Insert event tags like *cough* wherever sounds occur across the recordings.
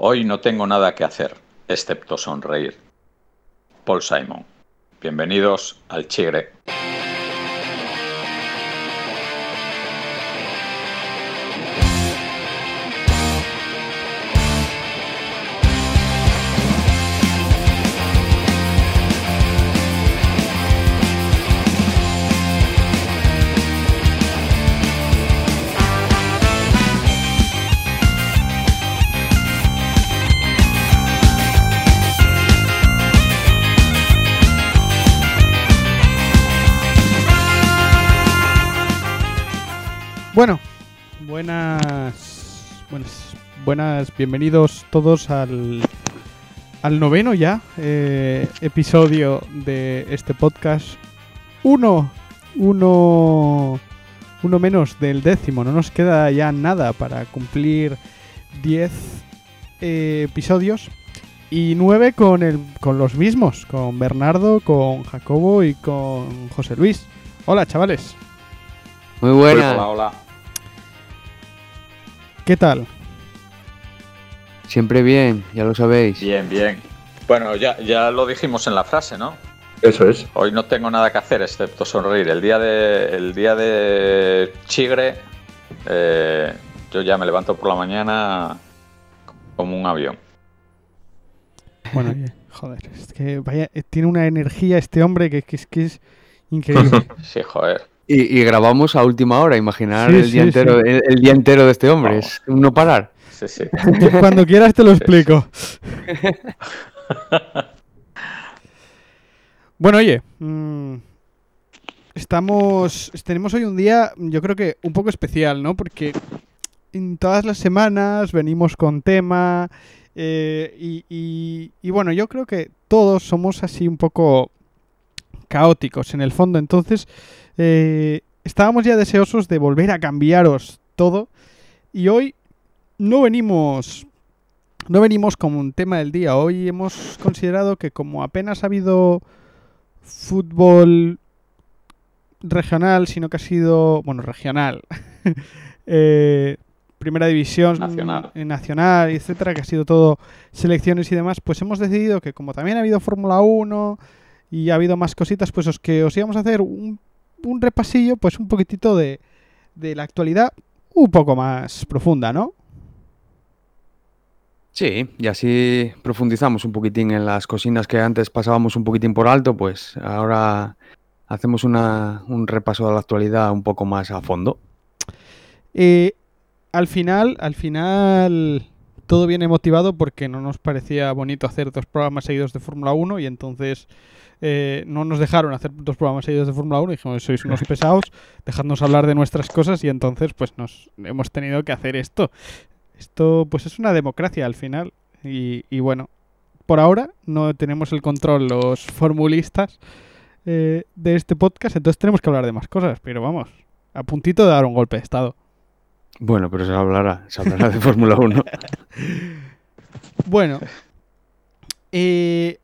Hoy no tengo nada que hacer, excepto sonreír. Paul Simon. Bienvenidos al Chigre. Buenas, bienvenidos todos al, al noveno ya eh, episodio de este podcast. Uno, uno, uno menos del décimo. No nos queda ya nada para cumplir diez eh, episodios y nueve con el, con los mismos, con Bernardo, con Jacobo y con José Luis. Hola, chavales. Muy buena. Hola, hola. ¿Qué tal? Siempre bien, ya lo sabéis. Bien, bien. Bueno, ya, ya lo dijimos en la frase, ¿no? Eso es. Hoy no tengo nada que hacer excepto sonreír. El día de, el día de Chigre, eh, yo ya me levanto por la mañana como un avión. Bueno, joder, es que vaya, tiene una energía este hombre que, que es que es increíble. *laughs* Sí, joder. Y, y grabamos a última hora, imaginar Sí, el, día sí, entero, el, el día entero de este hombre, Vamos. es no parar. Sí, sí. *laughs* Cuando quieras te lo explico. Bueno, oye, mm, estamos, tenemos hoy un día, yo creo que un poco especial, ¿no? Porque en todas las semanas venimos con tema eh, y, y- y bueno, yo creo que todos somos así un poco caóticos en el fondo, entonces eh, estábamos ya deseosos de volver a cambiaros todo y hoy no venimos no venimos como un tema del día. Hoy hemos considerado que como apenas ha habido fútbol regional, sino que ha sido, bueno, regional, *laughs* eh, primera división, Nacional. eh, nacional, etcétera, que ha sido todo selecciones y demás, pues hemos decidido que como también ha habido Fórmula 1 y ha habido más cositas, pues os que os íbamos a hacer un, un repasillo, pues un poquitito de, de la actualidad un poco más profunda, ¿no? Sí, y así profundizamos un poquitín en las cocinas que antes pasábamos un poquitín por alto, pues ahora hacemos una, un repaso de la actualidad un poco más a fondo. Eh, al final, al final, todo viene motivado porque no nos parecía bonito hacer dos programas seguidos de Fórmula 1 y entonces eh, no nos dejaron hacer dos programas seguidos de Fórmula 1 y dijimos, sois unos *laughs* pesados, dejadnos hablar de nuestras cosas y entonces pues nos hemos tenido que hacer esto. Esto pues es una democracia al final y, y bueno, por ahora no tenemos el control los formulistas eh, de este podcast, entonces tenemos que hablar de más cosas, pero vamos, a puntito de dar un golpe de estado. Bueno, pero se hablará, se hablará de Fórmula 1. *laughs* *laughs* Bueno, eh,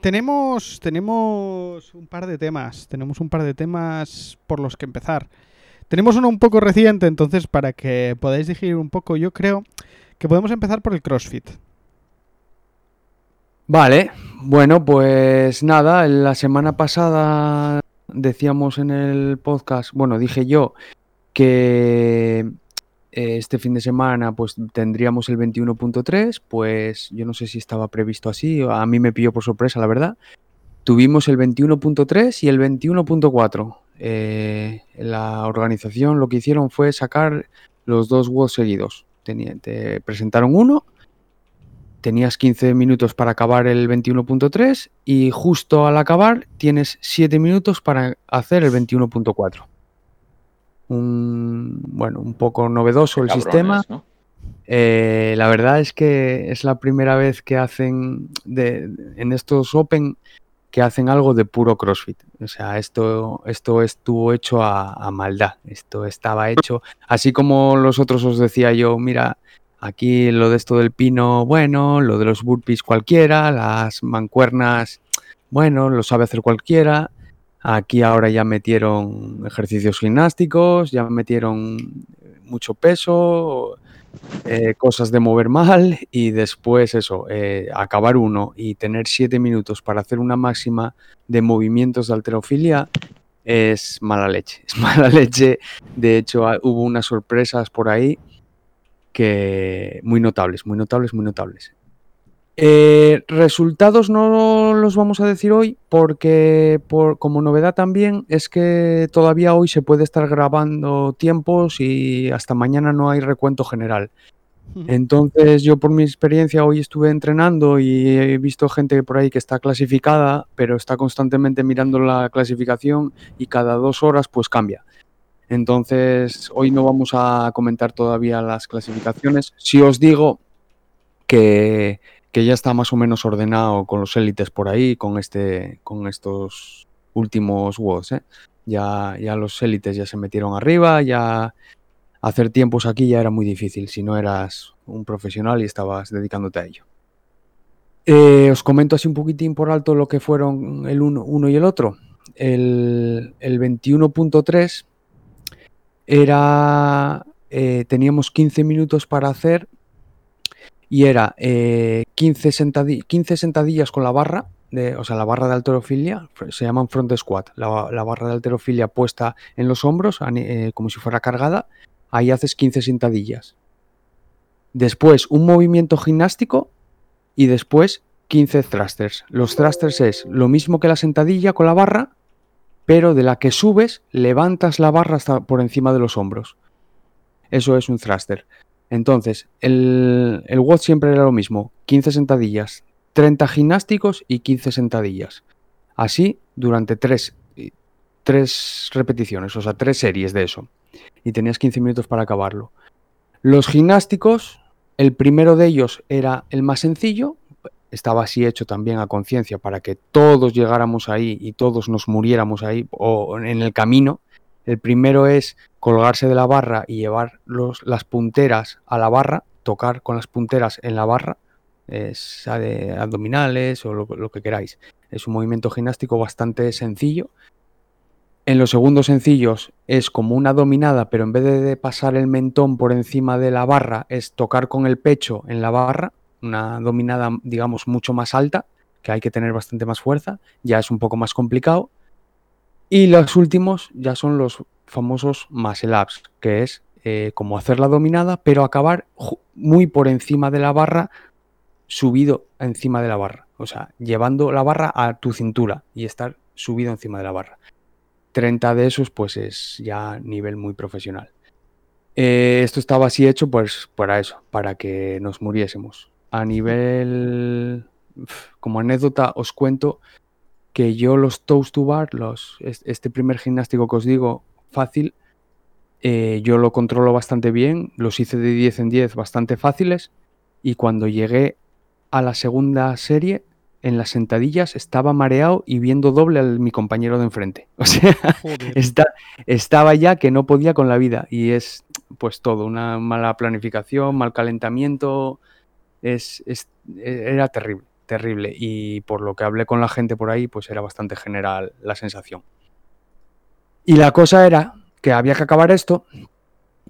tenemos, tenemos un par de temas. Tenemos un par de temas por los que empezar. Tenemos uno un poco reciente, entonces para que podáis digerir un poco, yo creo que podemos empezar por el CrossFit. Vale, bueno, pues nada, la semana pasada decíamos en el podcast, bueno, dije yo que eh, este fin de semana pues tendríamos el 21.3, pues yo no sé si estaba previsto así, a mí me pilló por sorpresa, la verdad. Tuvimos el 21.3 y el 21.4. Eh, la organización lo que hicieron fue sacar los dos WODs seguidos. Tenía- te presentaron uno tenías 15 minutos para acabar el 21.3 y justo al acabar tienes 7 minutos para hacer el 21.4. Un, bueno, un poco novedoso el Cabrones, sistema. ¿no? Eh, la verdad es que es la primera vez que hacen de, en estos Open que hacen algo de puro CrossFit. O sea, esto, esto estuvo hecho a, a maldad. Esto estaba hecho, así como los otros os decía yo, mira, aquí lo de esto del pino, bueno, lo de los burpees cualquiera, las mancuernas, bueno, lo sabe hacer cualquiera. Aquí ahora ya metieron ejercicios gimnásticos, ya metieron mucho peso, eh, cosas de mover mal y después eso, eh, acabar uno y tener siete minutos para hacer una máxima de movimientos de alterofilia es mala leche. *laughs* Es mala leche. De hecho, hubo unas sorpresas por ahí que muy notables, muy notables, muy notables. Eh, resultados no los vamos a decir hoy porque por, como novedad también es que todavía hoy se puede estar grabando tiempos y hasta mañana no hay recuento general. Entonces yo por mi experiencia hoy estuve entrenando y he visto gente por ahí que está clasificada, pero está constantemente mirando la clasificación y cada dos horas pues cambia. Entonces hoy no vamos a comentar todavía las clasificaciones. Si os digo que que ya está más o menos ordenado con los élites por ahí, con, este, con estos últimos WODs. ¿eh? Ya, ya los élites ya se metieron arriba, ya hacer tiempos aquí ya era muy difícil si no eras un profesional y estabas dedicándote a ello. Eh, os comento así un poquitín por alto lo que fueron el uno, y el otro. El, el 21.3 era... Eh, teníamos 15 minutos para hacer y era 15, eh, 15, sentadillas con la barra, de, o sea, la barra de alterofilia, se llaman front squat, la, barra de alterofilia puesta en los hombros, eh, como si fuera cargada, ahí haces 15 sentadillas. Después un movimiento gimnástico y después 15 thrusters. Los thrusters es lo mismo que la sentadilla con la barra, pero de la que subes, levantas la barra hasta por encima de los hombros. Eso es un thruster. Entonces, el, el WOD siempre era lo mismo, 15 sentadillas, 30 gimnásticos y 15 sentadillas. Así durante tres, tres repeticiones, o sea, tres series de eso. Y tenías 15 minutos para acabarlo. Los gimnásticos, el primero de ellos era el más sencillo, estaba así hecho también a conciencia para que todos llegáramos ahí y todos nos muriéramos ahí o en el camino. El primero es colgarse de la barra y llevar los, las punteras a la barra, tocar con las punteras en la barra, es de abdominales o lo, que queráis. Es un movimiento gimnástico bastante sencillo. En los segundos sencillos es como una dominada, pero en vez de pasar el mentón por encima de la barra, es tocar con el pecho en la barra, una dominada, digamos, mucho más alta, que hay que tener bastante más fuerza, ya es un poco más complicado. Y los últimos ya son los famosos muscle que es eh, como hacer la dominada, pero acabar muy por encima de la barra, subido encima de la barra. O sea, llevando la barra a tu cintura y estar subido encima de la barra. 30 de esos, pues es ya nivel muy profesional. Eh, esto estaba así hecho, pues para eso, para que nos muriésemos. A nivel, como anécdota, os cuento que yo los toast to bar, los, este primer gimnástico que os digo, fácil, eh, yo lo controlo bastante bien, los hice de 10 en 10 bastante fáciles y cuando llegué a la segunda serie, en las sentadillas estaba mareado y viendo doble a mi compañero de enfrente. *laughs* O sea, estaba ya que no podía con la vida y es pues todo, una mala planificación, mal calentamiento, es, era terrible terrible. Y por lo que hablé con la gente por ahí, pues era bastante general la sensación. Y la cosa era que había que acabar esto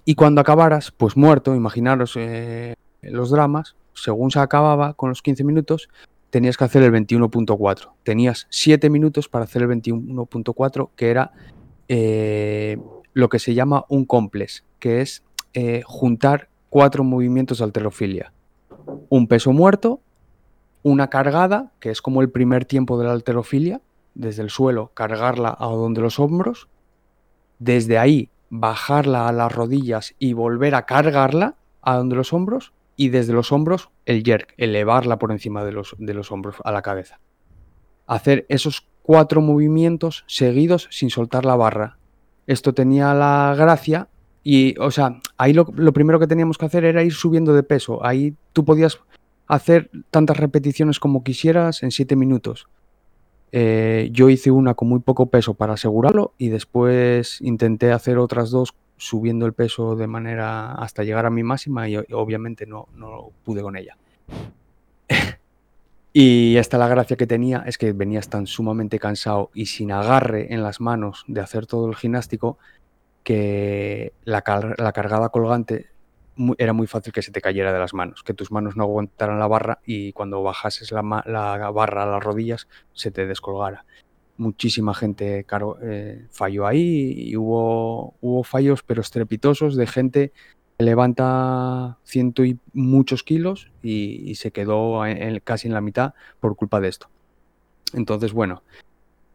y cuando acabaras, pues muerto, imaginaros eh, los dramas, según se acababa con los 15 minutos, tenías que hacer el 21.4. Tenías 7 minutos para hacer el 21.4, que era eh, lo que se llama un complex, que es eh, juntar cuatro movimientos de alterofilia. Un peso muerto, una cargada, que es como el primer tiempo de la alterofilia, desde el suelo cargarla a donde los hombros, desde ahí bajarla a las rodillas y volver a cargarla a donde los hombros, y desde los hombros el jerk, elevarla por encima de los, de los hombros a la cabeza. Hacer esos cuatro movimientos seguidos sin soltar la barra. Esto tenía la gracia y, o sea, ahí lo, lo primero que teníamos que hacer era ir subiendo de peso. Ahí tú podías hacer tantas repeticiones como quisieras en 7 minutos. Eh, yo hice una con muy poco peso para asegurarlo y después intenté hacer otras dos subiendo el peso de manera hasta llegar a mi máxima y obviamente no, no pude con ella. *laughs* y esta la gracia que tenía es que venías tan sumamente cansado y sin agarre en las manos de hacer todo el gimnástico que la, la cargada colgante era muy fácil que se te cayera de las manos, que tus manos no aguantaran la barra y cuando bajases la, barra a las rodillas se te descolgara. Muchísima gente eh, falló ahí y hubo, fallos pero estrepitosos de gente que levanta ciento y muchos kilos y, se quedó casi en la mitad por culpa de esto. Entonces, bueno,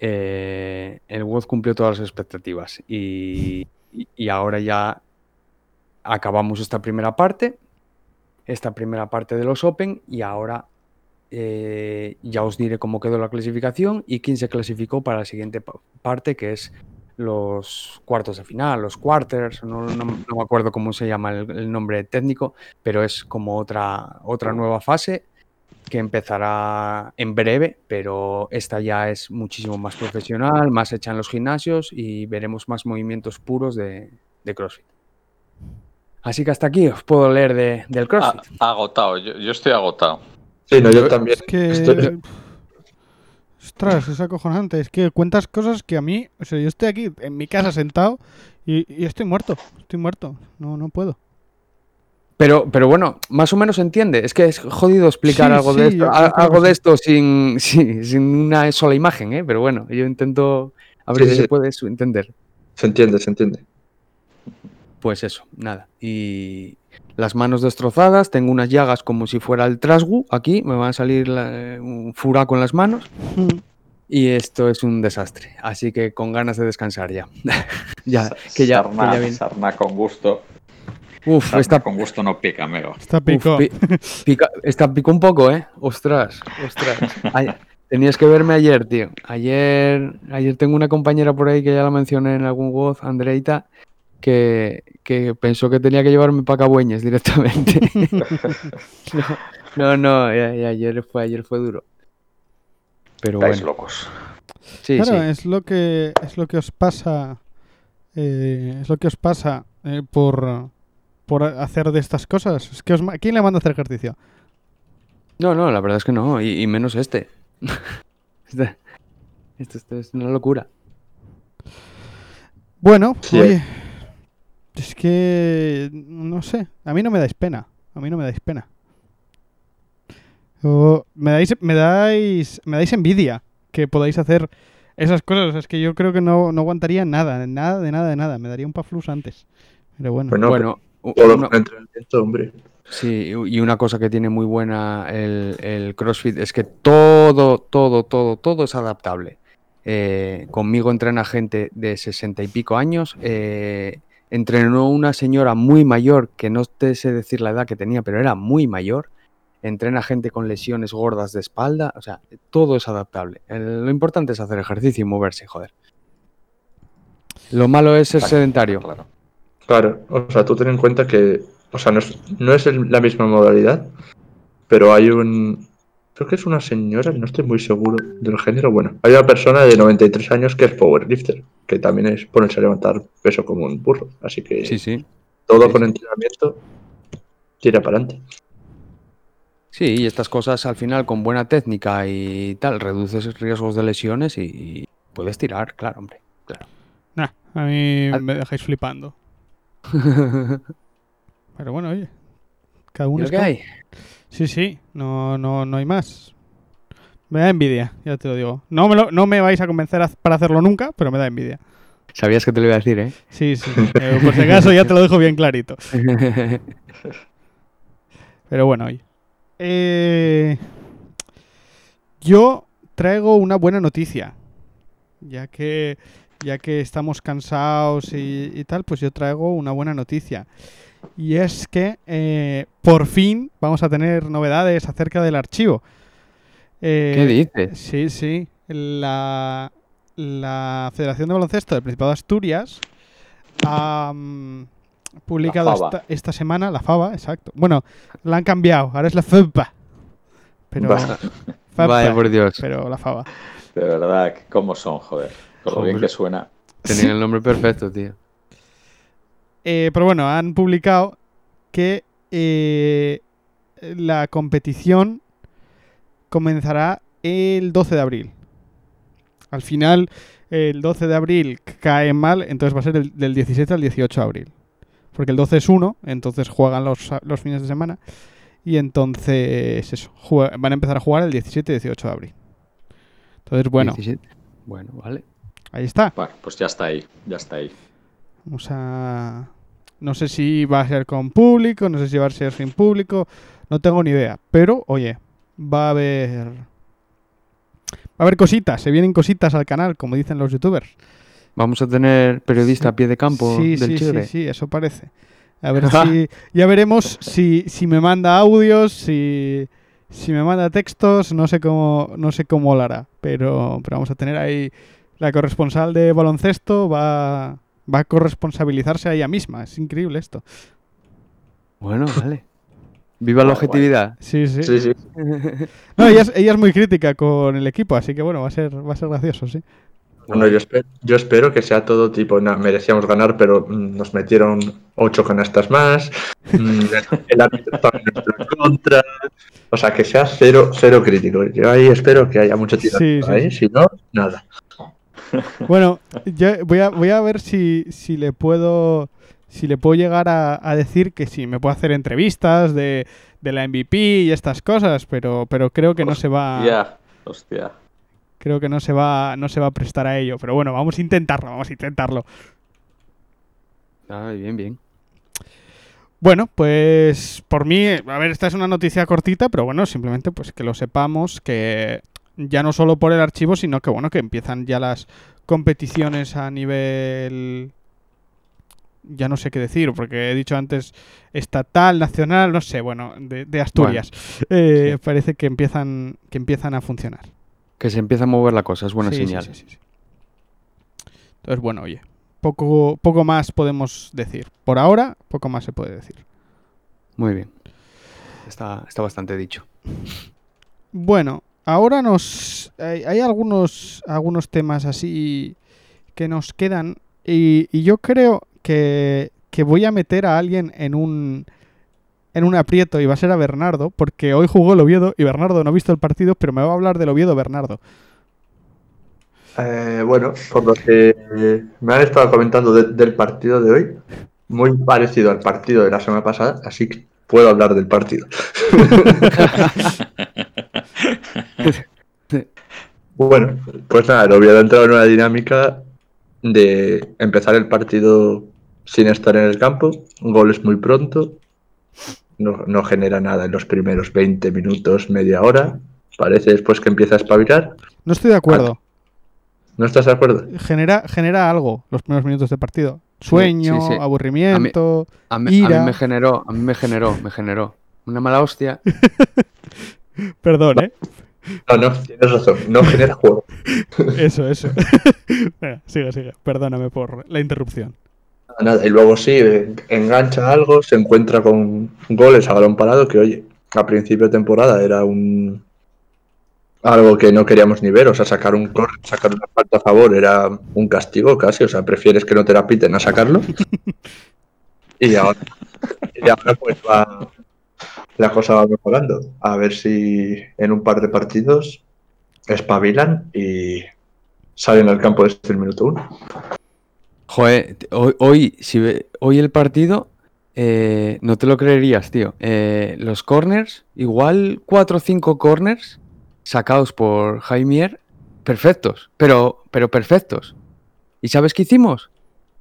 eh, el WOD cumplió todas las expectativas y ahora ya acabamos esta primera parte, esta primera parte de los Open y ahora eh, ya os diré cómo quedó la clasificación y quién se clasificó para la siguiente pa- parte que es los cuartos de final, los quarters, no, me acuerdo cómo se llama el, nombre técnico, pero es como otra, otra nueva fase que empezará en breve, pero esta ya es muchísimo más profesional, más hecha en los gimnasios y veremos más movimientos puros de CrossFit. Así que hasta aquí os puedo leer de- del Ah, CrossFit. agotado, yo, yo estoy agotado. Sí, no, yo Yo- también. Es que. Estoy- Ostras, es acojonante. Es que cuentas cosas que a mí. O sea, yo estoy aquí en mi casa sentado y, y estoy muerto. Estoy muerto. No, no puedo. Pero, pero bueno, más o menos se entiende. Es que es jodido explicar Sí, algo sí, de esto, algo de esto sin, *laughs* sin, sin una sola imagen, ¿eh? Pero bueno, yo intento a ver Sí, si sí. se puede entender. Se entiende, se entiende. Pues eso, nada. Y las manos destrozadas, tengo unas llagas como si fuera el trasgu aquí, me va a salir la- un furaco en las manos Mm. y esto es un desastre. Así que con ganas de descansar ya. *laughs* ya, que ya, que Sarna, ya viene. sarna con gusto. Uf, Sarna esta con gusto no pica, amigo. Está pico. Uf, pi- pica- esta picó un poco, ¿eh? Ostras, ostras. Ay, tenías que verme ayer, tío. Ayer, ayer tengo una compañera por ahí que ya la mencioné en algún voz, Andreita, que, que pensó que tenía que llevarme para Cabueñes directamente. *laughs* no, no, no, y- y ayer fue, ayer fue duro. Pero Estáis bueno, locos. sí, claro, sí. es lo que es lo que os pasa. eh, es lo que os pasa eh, por, por hacer de estas cosas. Es que os ¿Quién le manda a hacer ejercicio? No, no, la verdad es que no, y, y menos este. *laughs* este, esto, esto es una locura. Bueno, Sí. oye. Es que. No sé. A mí no me dais pena. A mí no me dais pena. O me dais, me dais. Me dais envidia que podáis hacer esas cosas. Es que yo creo que no, no aguantaría nada, nada, de nada, de nada. Me daría un paflus antes. Pero bueno. Bueno, bueno, u- todo una- con entrenamiento, hombre. Sí, y una cosa que tiene muy buena el, el CrossFit es que todo, todo, todo, todo es adaptable. Eh, conmigo entrena gente de sesenta y pico años. eh, entrenó una señora muy mayor, que no te sé decir la edad que tenía, pero era muy mayor. Entrena gente con lesiones gordas de espalda. O sea, todo es adaptable. El- lo importante es hacer ejercicio y moverse, joder. Lo malo es ser Claro, sedentario. Claro. Claro, o sea, tú ten en cuenta que, o sea, no es, no es el- la misma modalidad, pero hay un, creo que es una señora, no estoy muy seguro del género, bueno, hay una persona de 93 años que es powerlifter, que también es ponerse a levantar peso como un burro, así que Sí, sí. todo sí, con sí. entrenamiento tira para adelante. Sí, y estas cosas al final con buena técnica y tal, reduces riesgos de lesiones y, y puedes tirar, claro, hombre. Claro. Nah, a mí me dejáis flipando. *laughs* Pero bueno, oye. Cada ¿Y uno es que como- hay? Sí, sí, no, no, no hay más. Me da envidia, ya te lo digo. No me, lo- no me vais a convencer a- para hacerlo nunca, pero me da envidia. Sabías que te lo iba a decir, ¿eh? Sí, sí. eh, por si acaso ya te lo dejo bien clarito. *laughs* Pero bueno, oye. Eh, yo traigo una buena noticia. Ya que, ya que estamos cansados y, y tal, pues yo traigo una buena noticia. Y es que eh, por fin vamos a tener novedades acerca del archivo. Eh, ¿Qué dices? Sí, sí. La, la Federación de Baloncesto del Principado de Asturias ha publicado esta, esta semana, la FABA, exacto. Bueno, la han cambiado, ahora es la FEBA. Pero. FABA, Vaya por Dios. pero la FABA. De verdad, ¿cómo son, joder? Con lo bien que suena. Tenían el nombre perfecto, tío. Eh, pero bueno, han publicado que eh, la competición comenzará el 12 de abril. Al final, el 12 de abril cae mal, entonces va a ser el- del 17 al 18 de abril. porque el 12 es 1, entonces juegan los, los fines de semana. Y entonces, eso, van a empezar a jugar el 17 y 18 de abril. Entonces, bueno, 17. Bueno, vale. ahí está. Bueno, pues ya está ahí, ya está ahí. Vamos a... No sé si va a ser con público, no sé si va a ser sin público, no tengo ni idea. Pero, oye, va a haber... Va a haber cositas, se vienen cositas al canal, como dicen los youtubers. Vamos a tener periodista a pie de campo sí, del sí, Chigre. sí, sí, eso parece. A ver *laughs* si... Ya veremos si, si me manda audios, si, si me manda textos, no sé cómo, no sé cómo lo hará. Pero, pero vamos a tener ahí... La corresponsal de baloncesto va, va a corresponsabilizarse a ella misma. Es increíble esto. Bueno, vale. Viva la objetividad. Sí, sí. Sí, sí. No, ella es, ella es muy crítica con el equipo, así que bueno, va a ser, va a ser gracioso, sí. Bueno, yo espero, yo espero que sea todo tipo, "Nah, merecíamos ganar, pero mm, nos metieron ocho canastas más, mm, *laughs* el árbitro estaba en nuestra contra, o sea, que sea cero, cero crítico. Yo ahí espero que haya mucho tiro Sí, sí. si no, nada. Bueno, yo voy a, voy a ver si, si le puedo si le puedo llegar a, a decir que sí, me puedo hacer entrevistas de, de la MVP y estas cosas, pero, pero creo que no se va Ya, hostia. creo que no se va no se va a prestar a ello, pero bueno, vamos a intentarlo, vamos a intentarlo. Ay, bien, bien. Bueno, pues por mí, a ver, esta es una noticia cortita, pero bueno, simplemente pues que lo sepamos, que ya no solo por el archivo, sino que bueno, que empiezan ya las competiciones a nivel... Ya no sé qué decir, porque he dicho antes estatal, nacional, no sé, bueno, de, de Asturias. Eh, sí. Parece que empiezan, que empiezan a funcionar. Que se empieza a mover la cosa, es buena Sí, señal. sí, sí, sí. Entonces, bueno, oye, poco, poco más podemos decir. Por ahora, poco más se puede decir. Muy bien. Está, está bastante dicho. Bueno, ahora nos hay, hay algunos algunos temas así que nos quedan y, y yo creo que, que voy a meter a alguien en un en un aprieto y va a ser a Bernardo porque hoy jugó el Oviedo y Bernardo no ha visto el partido pero me va a hablar del Oviedo Bernardo. Eh, bueno, por lo que me han estado comentando de- del partido de hoy, muy parecido al partido de la semana pasada, así que puedo hablar del partido. *laughs* Bueno, pues nada, el Oviedo ha entrado en una dinámica de empezar el partido sin estar en el campo, goles muy pronto, no, no genera nada en los primeros 20 minutos, media hora, parece después que empieza a espabilar. No estoy de acuerdo. ¿No estás de acuerdo? Genera genera algo los primeros minutos de partido. Sueño, sí, sí. aburrimiento. A mí, a mí Ira. me generó, a mí me generó, me generó una mala hostia. *laughs* Perdón, ¿eh? No, no, tienes razón, no genera juego. *laughs* Eso, eso. *laughs* Venga, sigue, sigue. Perdóname por la interrupción. Nada, y luego sí, engancha algo, se encuentra con goles a balón parado, que oye, a principio de temporada era un algo que no queríamos ni ver, o sea, sacar un cor- sacar una falta a favor era un castigo casi, o sea, prefieres que no te la piten a sacarlo. *laughs* y ahora, y ahora pues va, la cosa va mejorando. A ver si en un par de partidos espabilan y salen al campo desde el minuto uno. Joder, hoy, hoy, si ve- hoy el partido, eh, no te lo creerías, tío. Eh, los corners, igual 4 o 5 corners sacados por Jaimier, perfectos, pero, pero perfectos. ¿Y sabes qué hicimos?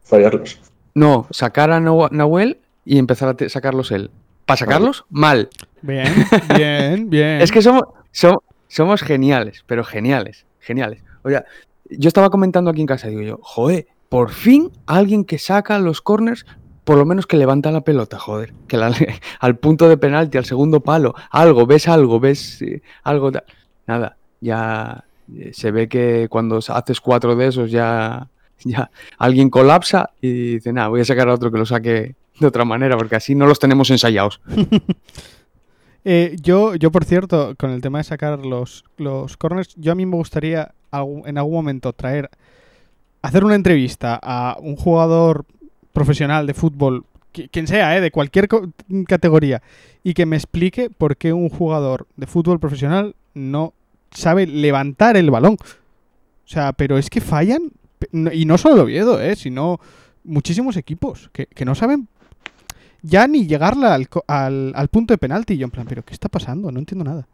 Fallarlos. No, sacar a Nahu- Nahuel y empezar a sacarlos él. ¿Para sacarlos? Mal. Bien, bien, *laughs* bien. Es que somos, so- somos geniales, pero geniales, geniales. Oye, yo estaba comentando aquí en casa, digo yo, joder, por fin alguien que saca los corners, por lo menos que levanta la pelota, joder, que la- *laughs* al punto de penalti, al segundo palo, algo, ves algo, ves eh, algo, nada, ya eh, se ve que cuando haces cuatro de esos ya, *laughs* ya alguien colapsa y dice, nada, voy a sacar a otro que lo saque de otra manera, porque así no los tenemos ensayados. *laughs* Eh, yo, yo, por cierto, con el tema de sacar los, los corners, yo a mí me gustaría en algún momento traer, hacer una entrevista a un jugador profesional de fútbol, qui- quien sea, eh, de cualquier categoría, y que me explique por qué un jugador de fútbol profesional no sabe levantar el balón. O sea, pero es que fallan, y no solo Oviedo, eh, sino muchísimos equipos que, que no saben ya ni llegarla al, co- al, al punto de penalti. Y yo en plan, pero ¿qué está pasando? No entiendo nada.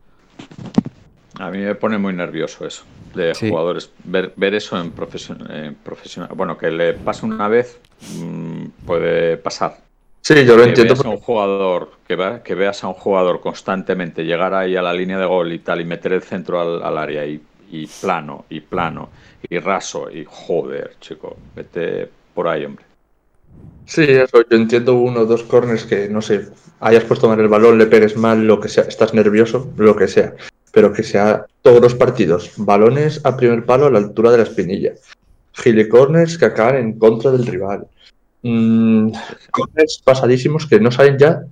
A mí me pone muy nervioso eso, de Sí. jugadores. Ver, ver eso en, profesion- en profesional. Bueno, que le pase una vez mm, puede pasar. Sí, yo lo que entiendo. veas a un jugador que, va- que veas a un jugador constantemente llegar ahí a la línea de gol y tal y meter el centro al, al área y, y plano y plano y raso y joder chico vete por ahí hombre Sí, eso, yo entiendo uno o dos corners que, no sé, hayas puesto mal el balón, le pegues mal, lo que sea, estás nervioso, lo que sea. Pero que sea todos los partidos, balones a primer palo a la altura de la espinilla. Gile corners que acaban en contra del rival. Mm, corners pasadísimos que no salen ya,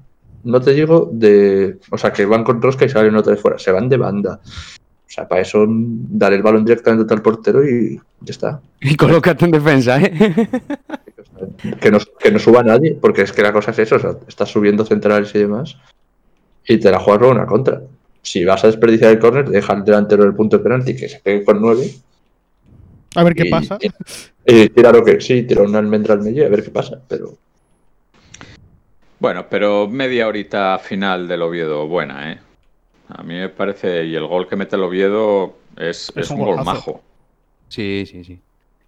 no te digo de. O sea, que van con rosca y salen otra vez fuera, se van de banda. O sea, para eso dar el balón directamente al portero y ya está. Y colócate en defensa, ¿eh? *laughs* que no, que no suba nadie, porque es que la cosa es eso, o sea, estás subiendo centrales y demás, y te la juegas con una contra. Si vas a desperdiciar el córner, deja al delantero del punto de penalti que se pegue con nueve A ver qué y, pasa. y- y tira lo que sí, tira una almendra al medio y a ver qué pasa, pero bueno pero media horita final del Oviedo buena eh a mí me parece y el gol que mete el Oviedo es, Es es un un gol majo Sí, sí, sí.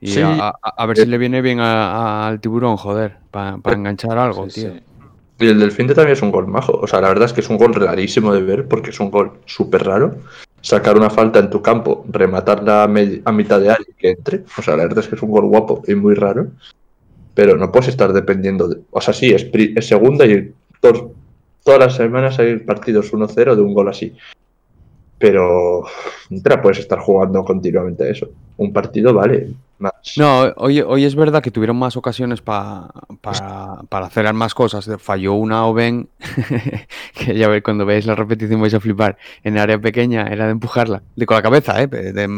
Y Sí. a, a- a ver si le viene bien a- al tiburón, joder, para enganchar algo, Sí, tío. sí. y el del fin de también es un gol majo. O sea, la verdad es que es un gol rarísimo de ver, porque es un gol súper raro. Sacar una falta en tu campo, rematarla a, mitad de área y que entre. O sea, la verdad es que es un gol guapo y muy raro. Pero no puedes estar dependiendo de. O sea, sí, es, segunda y todas las semanas hay partidos 1-0 de un gol así. Pero no te la puedes estar jugando continuamente a eso. Un partido vale No, hoy, hoy es verdad que tuvieron más ocasiones pa- para, para hacer más cosas. Falló una Oben, *laughs* que ya veis, cuando veáis la repetición vais a flipar. En área pequeña era de empujarla, de con la cabeza, ¿eh? De-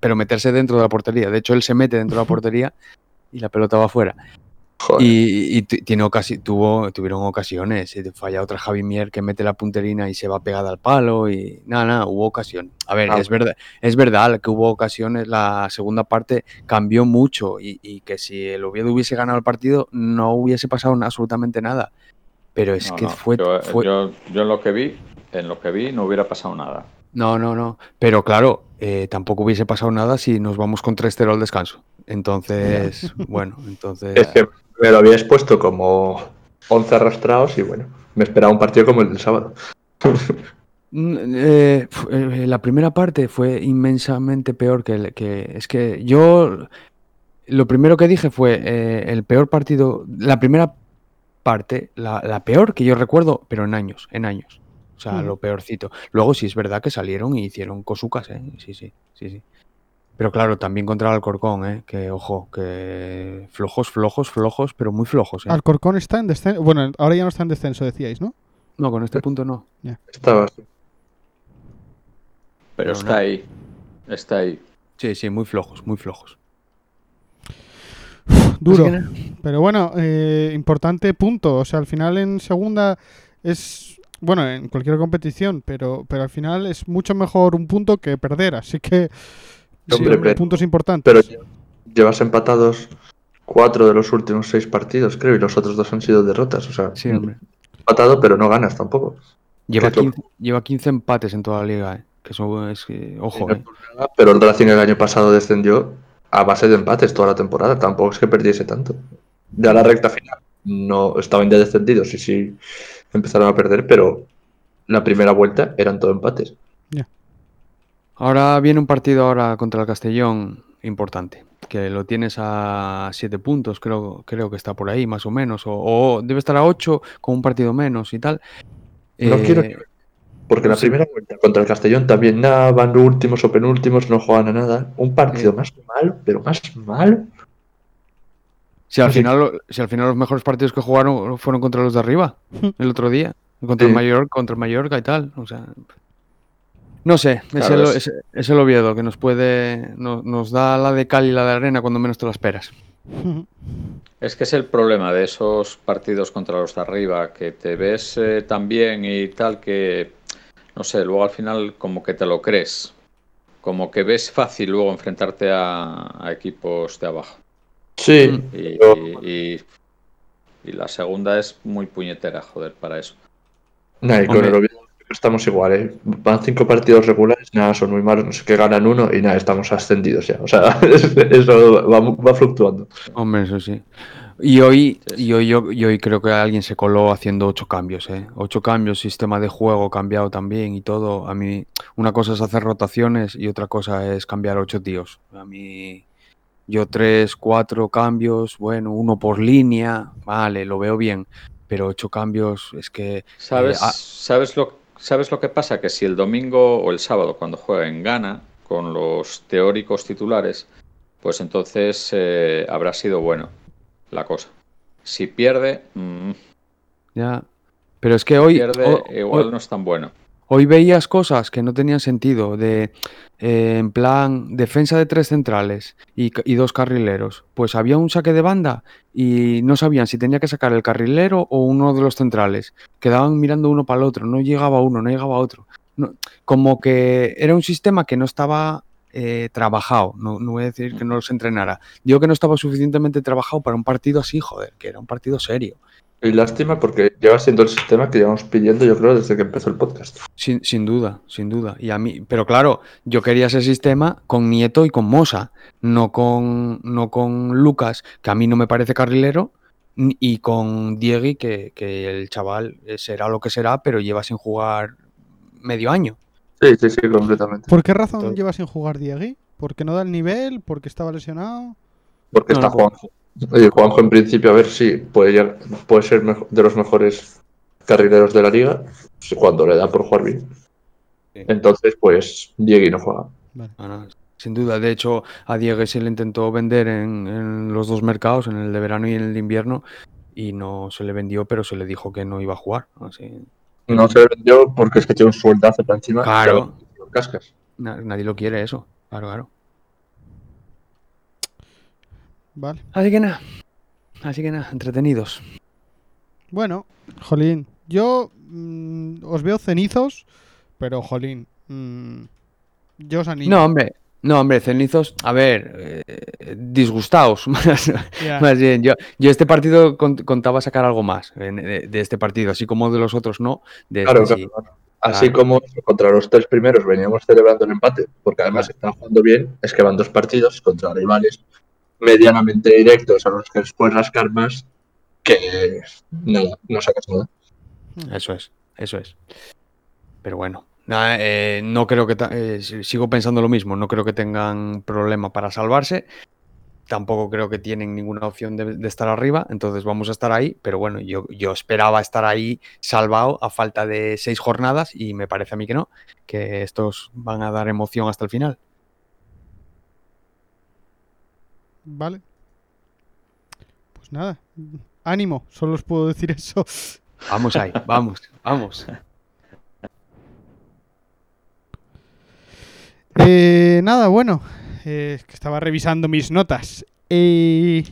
pero meterse dentro de la portería. De hecho, él se mete dentro de la *laughs* portería y la pelota va afuera. Joder. Y, tiene ocasi- tuvo, tuvieron ocasiones. eh, Falla otra Javi Mier que mete la punterina y se va pegada al palo. Y nada, nada, hubo ocasión. A ver, Ah. es verdad, es verdad que hubo ocasiones. La segunda parte cambió mucho. Y, y que si el Oviedo hubiese ganado el partido, no hubiese pasado absolutamente nada. Pero es No, que no, fue. yo, fue- yo- yo en lo que vi en lo que vi no hubiera pasado nada No, no, no. Pero claro, eh, tampoco hubiese pasado nada si nos vamos con 3-0 al descanso. Entonces, bueno, entonces. *laughs* Es que me lo habíais puesto como 11 arrastrados y bueno, me esperaba un partido como el del sábado. Mm, eh, eh, la primera parte fue inmensamente peor que, el- que es que yo lo primero que dije fue eh, el peor partido, la primera parte, la, la peor que yo recuerdo, pero en años, en años. O sea, Mm. lo peorcito. Luego sí es verdad que salieron y hicieron cosucas, ¿eh? Sí, sí, sí, sí. Pero claro, también contra el Alcorcón, ¿eh? Que ojo, que flojos, flojos, flojos, pero muy flojos, ¿eh? Alcorcón está en descenso. Bueno, ahora ya no está en descenso, decíais, ¿no? No, con este punto no. Estaba así. pero está no. ahí está ahí Sí, sí, muy flojos, muy flojos. Duro. Pero bueno, eh, importante punto. O sea, al final en segunda es. Bueno, en cualquier competición, pero, pero al final es mucho mejor un punto que perder. Así que. Hombre, sí, pero- puntos importantes. Pero llevas empatados cuatro de los últimos seis partidos, creo, y los otros dos han sido derrotas. O sea, Sí, hombre. empatado, pero no ganas tampoco. Lleva que es lo- 15, lleva 15 empates en toda la liga, ¿eh? Que eso es que, ojo, ¿eh? Pero el Racing el año pasado descendió a base de empates toda la temporada. Tampoco es que perdiese tanto. Ya la recta final no estaban ya descendidos y sí empezaron a perder, pero la primera vuelta eran todo empates. Ahora viene un partido ahora contra el Castellón importante, que lo tienes a 7 puntos, creo, creo que está por ahí más o menos, o, o debe estar a 8 con un partido menos y tal. No Eh, quiero Porque la sí. primera vuelta contra el Castellón también nada, van últimos o penúltimos, no juegan a nada. Un partido Sí. más malo, pero más malo. Si al, final, si al final los mejores partidos que jugaron fueron contra los de arriba, *laughs* el otro día, contra el. Mallorca, contra el Mallorca y tal, o sea, no sé, es, Claro, el, es- es- es el Oviedo que nos puede, no- nos da la de cal y la de arena cuando menos te la esperas. *laughs* Es que es el problema de esos partidos contra los de arriba, que te ves eh, tan bien y tal que, no sé, luego al final como que te lo crees. Como que ves fácil luego enfrentarte a, a equipos de abajo. Sí. Y, Pero- y- y Y la segunda es muy puñetera, joder, para eso. Nah, y con Hombre. el Oviedo estamos igual, ¿eh? Van cinco partidos regulares, nada, son muy malos, no sé qué, ganan uno y nada, estamos ascendidos ya. O sea, *laughs* eso va, va fluctuando. Hombre, eso sí. Y hoy, y hoy, yo, y hoy creo que alguien se coló haciendo ocho cambios, ¿eh? Ocho cambios, sistema de juego cambiado también y todo. A mí, una cosa es hacer rotaciones y otra cosa es cambiar ocho tíos. A mí, yo tres, cuatro cambios, bueno, uno por línea, vale, lo veo bien. Pero ocho cambios es que ¿Sabes, ah. ¿sabes, lo, ¿Sabes lo que pasa? Que si el domingo o el sábado, cuando jueguen, gana con los teóricos titulares, pues entonces eh, habrá sido bueno la cosa. Si pierde, mm, ya. Pero es que hoy, pierde ho- igual no es tan bueno. Hoy veías cosas que no tenían sentido, de eh, en plan defensa de tres centrales y, dos carrileros. Pues había un saque de banda y no sabían si tenía que sacar el carrilero o uno de los centrales. Quedaban mirando uno para el otro, no llegaba uno, no llegaba otro. No- como que era un sistema que no estaba eh, trabajado, no, no voy a decir que no los entrenara. Digo que no estaba suficientemente trabajado para un partido así, joder, que era un partido serio. Y lástima porque lleva siendo el sistema que llevamos pidiendo, yo creo, desde que empezó el podcast. Sin, sin duda, sin duda. Y a mí, pero claro, yo quería ese sistema con Nieto y con Mosa, no con, no con Lucas, que a mí no me parece carrilero, y con Diegui, que, que el chaval eh, será lo que será, pero lleva sin jugar medio año. Sí, sí, sí, completamente. ¿Por qué razón lleva sin jugar Diegui? ¿Porque no da el nivel? ¿Porque estaba lesionado? Porque No, está no, Juanjo. Oye, Juanjo en principio, a ver si puede, llegar- puede ser de los mejores carrileros de la liga si cuando le da por jugar bien. Sí. Entonces, pues Diego no juega. Vale. No, sin duda. De hecho, a Diegui se le intentó vender en, en los dos mercados, en el de verano y en el de invierno, y no se le vendió, pero se le dijo que no iba a jugar. Así, No se vendió porque es que tiene un sueldazo para encima. Claro. Cascas. na- nadie lo quiere eso. Claro, claro. Vale. Así que nada. Así que nada, entretenidos. Bueno, Jolín, yo mm, os veo cenizos, pero Jolín, mm, yo os animo. No, hombre. No, hombre, cenizos, a ver, eh, disgustados, *laughs* más, bien. Yo, yo este partido cont- contaba sacar algo más en- de, de este partido, así como de los otros no. De Claro, este claro, sí. claro. Así Claro. como contra los tres primeros veníamos celebrando el empate, porque además Claro. están jugando bien, es que van dos partidos contra rivales medianamente directos a los que les puedes rascar más que nada, no sacas nada. Eso es, eso es. Pero bueno, eh, no creo que. eh, si- sigo pensando lo mismo, no creo que tengan problema para salvarse. Tampoco creo que tienen ninguna opción de, de estar arriba, entonces vamos a estar ahí. Pero bueno, yo, yo esperaba estar ahí salvado a falta de seis jornadas y me parece a mí que no, que estos van a dar emoción hasta el final. Vale. Pues nada, ánimo, solo os puedo decir eso. Vamos ahí, *laughs* vamos, vamos. Eh, nada, bueno, eh, es que estaba revisando mis notas. Eh,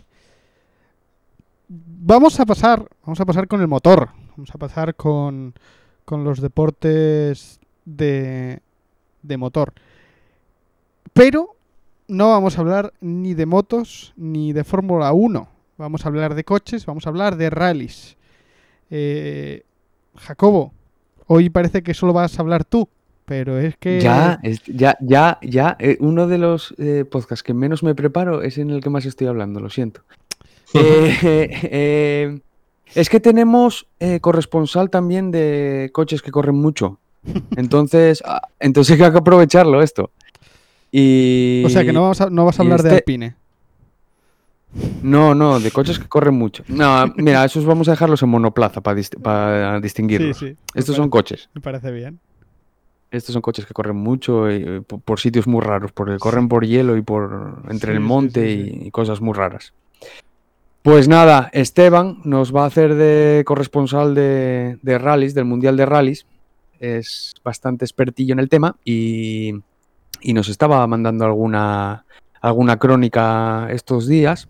vamos a pasar, vamos a pasar con el motor. Vamos a pasar con, con los deportes de, de motor. Pero no vamos a hablar ni de motos ni de Fórmula 1. Vamos a hablar de coches, vamos a hablar de rallies. Eh, Jacobo, hoy parece que solo vas a hablar tú, pero es que... Ya, es- ya, ya, ya. eh, uno de los eh, podcasts que menos me preparo es en el que más estoy hablando, lo siento. *laughs* Eh, eh, es que tenemos eh, corresponsal también de coches que corren mucho. *laughs* Entonces, ah, entonces hay que aprovecharlo esto. Y... O sea que no, vamos a- no vas a hablar de este- Alpine. No, no, de coches que corren mucho. No, mira, esos vamos a dejarlos en monoplaza para, para distinguirlos. Sí, sí. Estos son coches. Me parece bien. Estos son coches que corren mucho y, eh, po- por, sitios muy raros, porque corren por hielo y por entre Sí, el monte y- y, cosas muy raras. Pues nada, Esteban nos va a hacer de corresponsal de, de rallies, del Mundial de Rallies. Es bastante expertillo en el tema y, y nos estaba mandando alguna, alguna crónica estos días.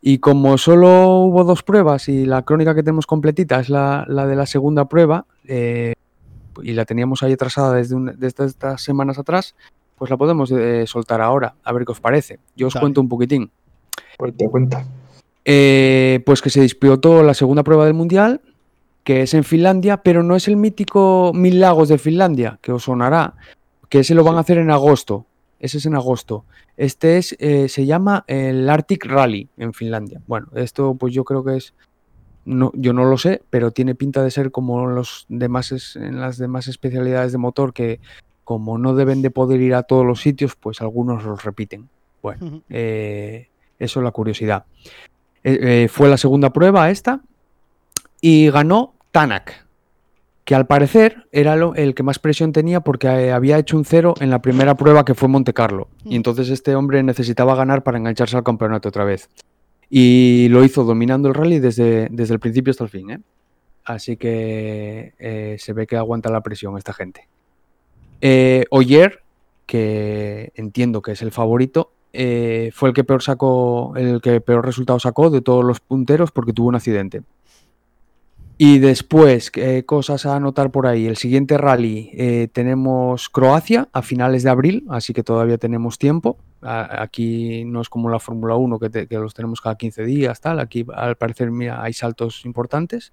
Y como solo hubo dos pruebas y la crónica que tenemos completita es la, la de la segunda prueba, eh, y la teníamos ahí atrasada desde, un- desde estas semanas atrás, pues la podemos eh, soltar ahora, a ver qué os parece. Yo os Dale. cuento un poquitín. Cuenta, cuenta. Eh, pues que se disputó la segunda prueba del Mundial, que es en Finlandia, pero no es el mítico Mil Lagos de Finlandia, que os sonará, que ese lo van a hacer en agosto. Ese es en agosto. Este es, eh, se llama el Arctic Rally en Finlandia. Bueno, esto pues yo creo que es, no, yo no lo sé, pero tiene pinta de ser como los demás es- en las demás especialidades de motor que como no deben de poder ir a todos los sitios, pues algunos los repiten. Bueno, eh, eso es la curiosidad. Eh, fue la segunda prueba esta y ganó Tanak, que al parecer era lo- el que más presión tenía porque eh, había hecho un cero en la primera prueba que fue Monte Carlo. Y Mm. entonces este hombre necesitaba ganar para engancharse al campeonato otra vez. Y lo hizo dominando el rally desde, desde el principio hasta el fin. ¿eh? Así que eh, se ve que aguanta la presión esta gente. Eh, Oyer, que entiendo que es el favorito, fue el que peor sacó, el que peor resultado sacó de todos los punteros porque tuvo un accidente. Y después, ¿qué cosas a anotar por ahí? El siguiente rally eh, tenemos Croacia a finales de abril, así que todavía tenemos tiempo. Aquí no es como la Fórmula 1 que, te- que los tenemos cada 15 días, tal. Aquí al parecer mira, hay saltos importantes.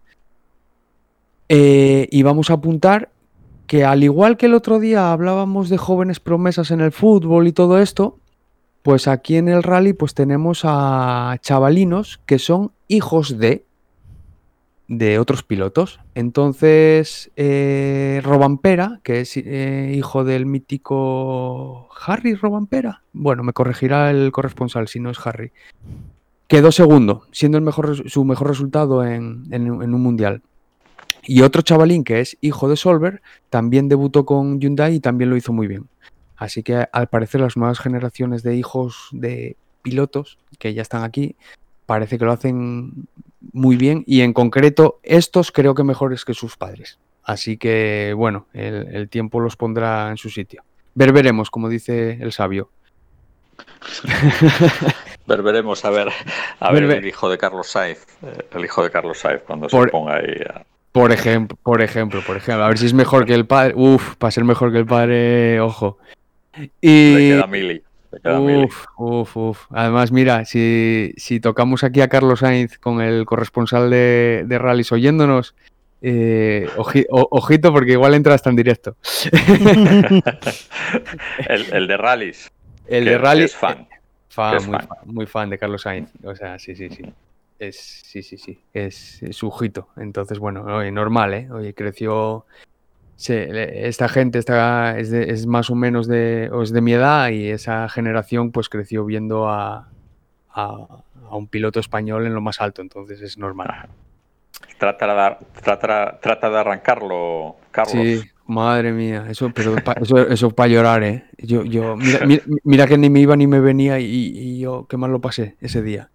Eh, y vamos a apuntar que al igual que el otro día hablábamos de jóvenes promesas en el fútbol y todo esto, pues aquí en el rally pues tenemos a chavalinos que son hijos de de otros pilotos. Entonces, eh, Robampera, que es eh, hijo del mítico Harry Robampera, bueno, me corregirá el corresponsal si no es Harry, quedó segundo, siendo el mejor, su mejor resultado en, en- en un mundial. Y otro chavalín que es hijo de Solver, también debutó con Hyundai y también lo hizo muy bien. Así que al parecer las nuevas generaciones de hijos de pilotos que ya están aquí, parece que lo hacen muy bien y en concreto estos creo que mejores que sus padres. Así que bueno, el, el tiempo los pondrá en su sitio. Ver veremos, como dice el sabio. *laughs* Ver, veremos a ver, a ver el hijo de Carlos Sainz, eh, el hijo de Carlos Sainz cuando Por- se ponga ahí. a- Por ejemplo, por ejemplo, por ejemplo, a ver si es mejor que el padre. Uf, para ser mejor que el padre, ojo. Y. Le queda mili. Uf, uf, uf. Además, mira, si, si tocamos aquí a Carlos Sainz con el corresponsal de, de rallies oyéndonos, eh, oji- o- ojito porque igual entra hasta en directo. *laughs* El, el de rallies. El de rally Es fan. fan, es muy, fan. fan, muy fan de Carlos Sainz. O sea, sí, sí, sí. Es, sí, sí, sí. Es, es su ojito. Entonces, bueno, oye, normal, ¿eh? Oye, creció. Le- esta gente está, es, de- es más o menos de, o es de mi edad y esa generación pues creció viendo a, a, a un piloto español en lo más alto. Entonces es normal. Trata de, trata, trata de arrancarlo, Carlos. Sí, madre mía, eso, pero pa- eso, eso para llorar, ¿eh? Yo, yo, mira, *laughs* mira, mira que ni me iba ni me venía y, y yo qué mal lo pasé ese día.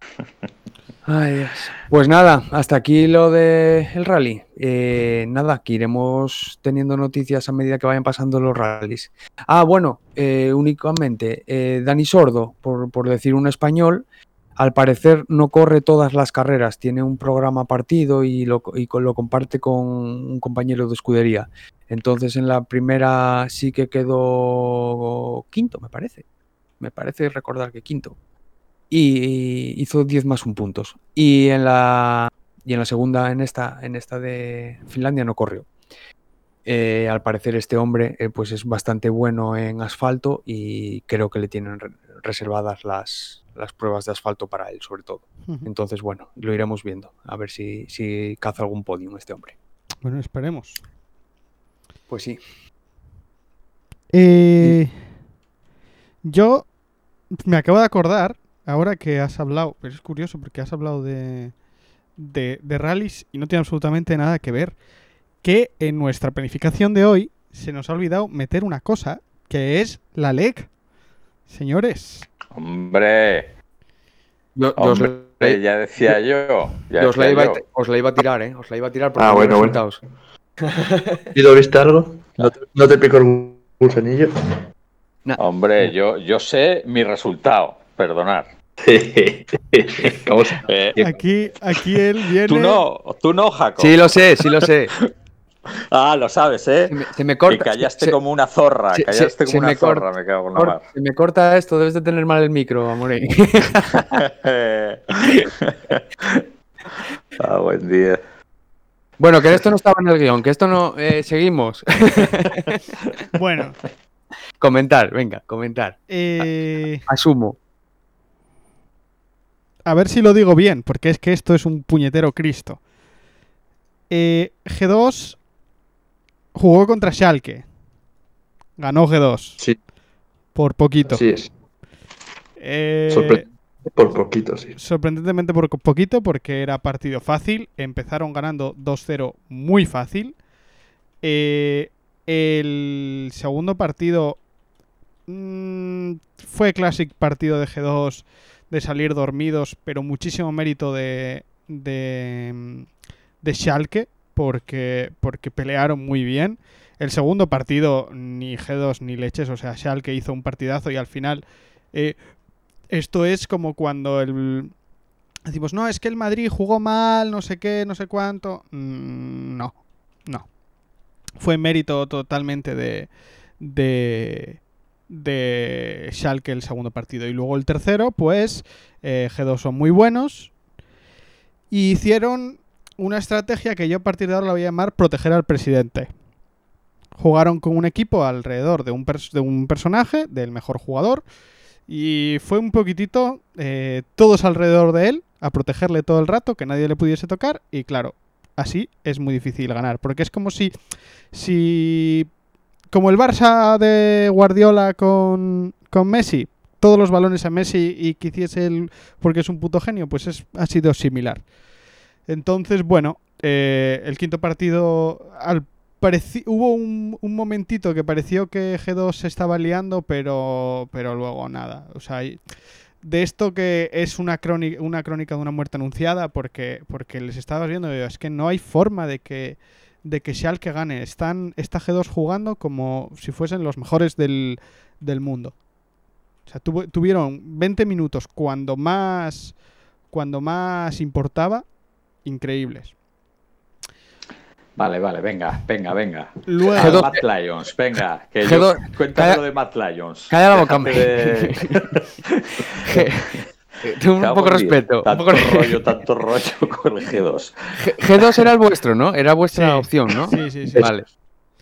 *laughs* Ay, Dios. Pues nada, hasta aquí lo del el rally. Eh, nada, que iremos teniendo noticias a medida que vayan pasando los rallies. Ah, bueno, eh, únicamente, eh, Dani Sordo, por, por decir un español, al parecer no corre todas las carreras, tiene un programa partido y lo, y lo comparte con un compañero de escudería. Entonces en la primera sí que quedó quinto, me parece. Me parece recordar que quinto. Y hizo 10 más un puntos. Y en la, y en la segunda, en esta, en esta de Finlandia, no corrió. Eh, al parecer este hombre eh, pues es bastante bueno en asfalto y creo que le tienen re- reservadas las, las pruebas de asfalto para él, sobre todo. Entonces, bueno, lo iremos viendo. A ver si, si caza algún podium este hombre. Bueno, esperemos. Pues sí. Eh, yo me acabo de acordar, ahora que has hablado, pero es curioso porque has hablado de, de, de rallies y no tiene absolutamente nada que ver, que en nuestra planificación de hoy se nos ha olvidado meter una cosa, que es la LEC. Señores, Hombre, Yo, yo os, hombre, la, ya decía yo. ya yo os la iba, a- yo. os la iba a tirar, ¿eh? Os la iba a tirar por Ah, bueno, bueno. resultados. *laughs* ¿Y lo viste algo? ¿No te, no te picó el gusanillo? Hombre, yo, yo sé mi resultado. Perdonar. *laughs* Vamos a- Eh, aquí, aquí él viene... tú no, tú no, Jaco. Sí, lo sé, sí lo sé. *laughs* Ah, lo sabes, ¿eh? Se me, se me corta. y callaste se- como una zorra, se- callaste se- como se una me zorra, corta- me cago en la mar. se me corta esto, debes de tener mal el micro, amore. *laughs* ah, buen día. bueno, que esto no estaba en el guion, que esto no. eh, seguimos. Bueno, comentar, venga, comentar. eh, Asumo. A ver si lo digo bien, porque es que esto es un puñetero Cristo. Eh, G2 jugó contra Schalke. Ganó G2 Sí, por poquito. sí es. Eh, Sorpre- Por poquito, sí. sorprendentemente por poquito porque era partido fácil. Empezaron ganando 2-0 muy fácil. Eh, el segundo partido mm, fue classic partido de G2 de salir dormidos, pero muchísimo mérito de, de, de Schalke porque, porque pelearon muy bien. El segundo partido, ni G2 ni leches, o sea, Schalke hizo un partidazo y al final eh, esto es como cuando el... Decimos, no, es que el Madrid jugó mal, no sé qué, no sé cuánto. Mm, no, no. Fue mérito totalmente de, de, de Schalke el segundo partido. Y luego el tercero, pues eh, G2 son muy buenos. Y hicieron una estrategia que yo a partir de ahora la voy a llamar proteger al presidente. Jugaron con un equipo alrededor de un, de un personaje, del mejor jugador, y fue un poquitito eh, todos alrededor de él, a protegerle todo el rato, que nadie le pudiese tocar. Y claro, así es muy difícil ganar. Porque es como si. si como el Barça de Guardiola con, con Messi, todos los balones a Messi y que hiciese él porque es un puto genio, pues es, ha sido similar. Entonces, bueno, eh, el quinto partido al hubo un, un momentito que pareció que G2 se estaba liando, pero, pero luego nada. O sea, de esto que es una crónica, una crónica de una muerte anunciada, porque, porque les estabas viendo, es que no hay forma de que de que Schalke gane. Están, está G2 jugando como si fuesen los mejores del, del mundo. O sea, tuvo- tuvieron 20 minutos cuando más cuando más importaba, increíbles. Vale, vale, venga, venga, venga. Luego, G2. Matt Lions, venga, que G2, yo, cuéntame calla- lo de Matt Lions. calla la boca, hombre. de- *laughs* un Cago poco respeto. Un Tanto poco rollo, tanto rollo *laughs* con el G2. G- G2 era el vuestro, ¿no? Era vuestra Sí. opción, ¿no? sí, sí, sí. Vale.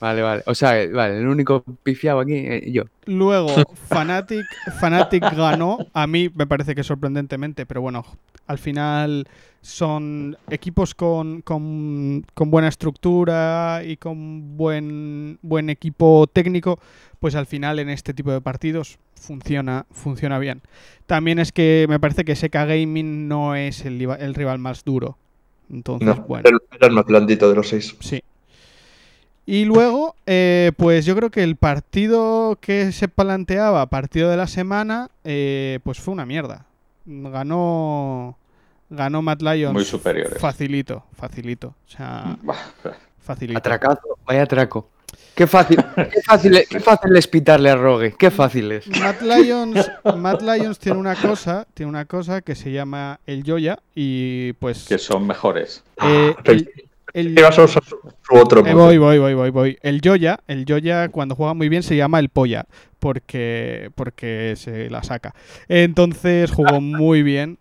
Vale, vale. O sea, vale, el único pifiado aquí, eh, yo. Luego, *laughs* Fnatic, Fnatic ganó. A mí me parece que sorprendentemente, pero bueno, al final son equipos con, con, con buena estructura y con buen, buen equipo técnico, pues al final en este tipo de partidos funciona, funciona bien. También es que me parece que SK Gaming no es el, rival más duro. Entonces, No, bueno. era el más blandito de los seis. Sí. Y luego, eh, pues yo creo que el partido que se planteaba, partido de la semana, eh, pues fue una mierda. Ganó, ganó Matt Lions. Muy superiores. Facilito, facilito. O sea, facilito. Atracazo, vaya atraco. Qué fácil, qué fácil, qué fácil es pitarle a Rogue, qué fácil es. Matt Lions tiene una cosa, tiene una cosa que se llama el Joya y pues Que son mejores. eh, el- el- ¿Qué vas a usar su, su otro Eh, voy, voy, voy, voy, voy. El Joya, el Joya cuando juega muy bien se llama el Polla, porque, porque se la saca. Entonces jugó muy bien,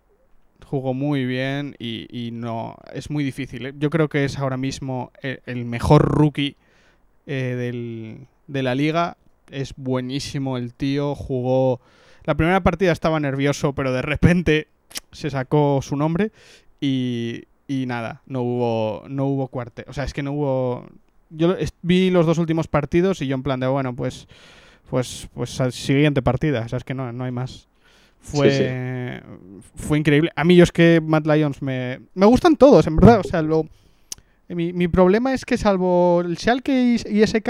jugó muy bien y, y no, es muy difícil. ¿eh? Yo creo que es ahora mismo el, el mejor rookie eh, del- de la liga. Es buenísimo el tío, jugó... La primera partida estaba nervioso, pero de repente se sacó su nombre y, y nada, no hubo, no hubo cuarte. O sea, es que no hubo. Yo vi los dos últimos partidos y yo en plan de bueno, pues, pues, pues al siguiente partida. O sea, es que no, no hay más. Fue, fue increíble. A mí yo es que Mad Lions me, me gustan todos, en verdad. O sea, lo, mi, mi problema es que salvo el Schalke y, SK,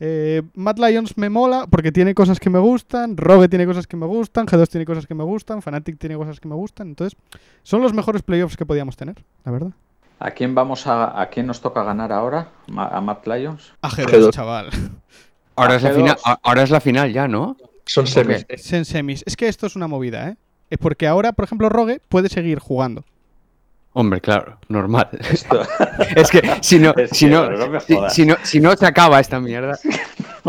eh, Mad Lions me mola porque tiene cosas que me gustan, Rogue tiene cosas que me gustan, G2 tiene cosas que me gustan, Fnatic tiene cosas que me gustan. Entonces, son los mejores playoffs que podíamos tener, la verdad. ¿A quién vamos a, a quién nos toca ganar ahora? ¿Ma- ¿A Matt Lions? A G2, G2. chaval. *laughs* Ahora es, la G2. final, ahora es la final ya, ¿no? Son semis. En semis. Es que esto es una movida, ¿eh? Es porque ahora, por ejemplo, Rogue puede seguir jugando. Hombre, claro, normal. Esto- *laughs* Es que si no, *laughs* Es si no, si, no, si no se acaba esta mierda. *laughs*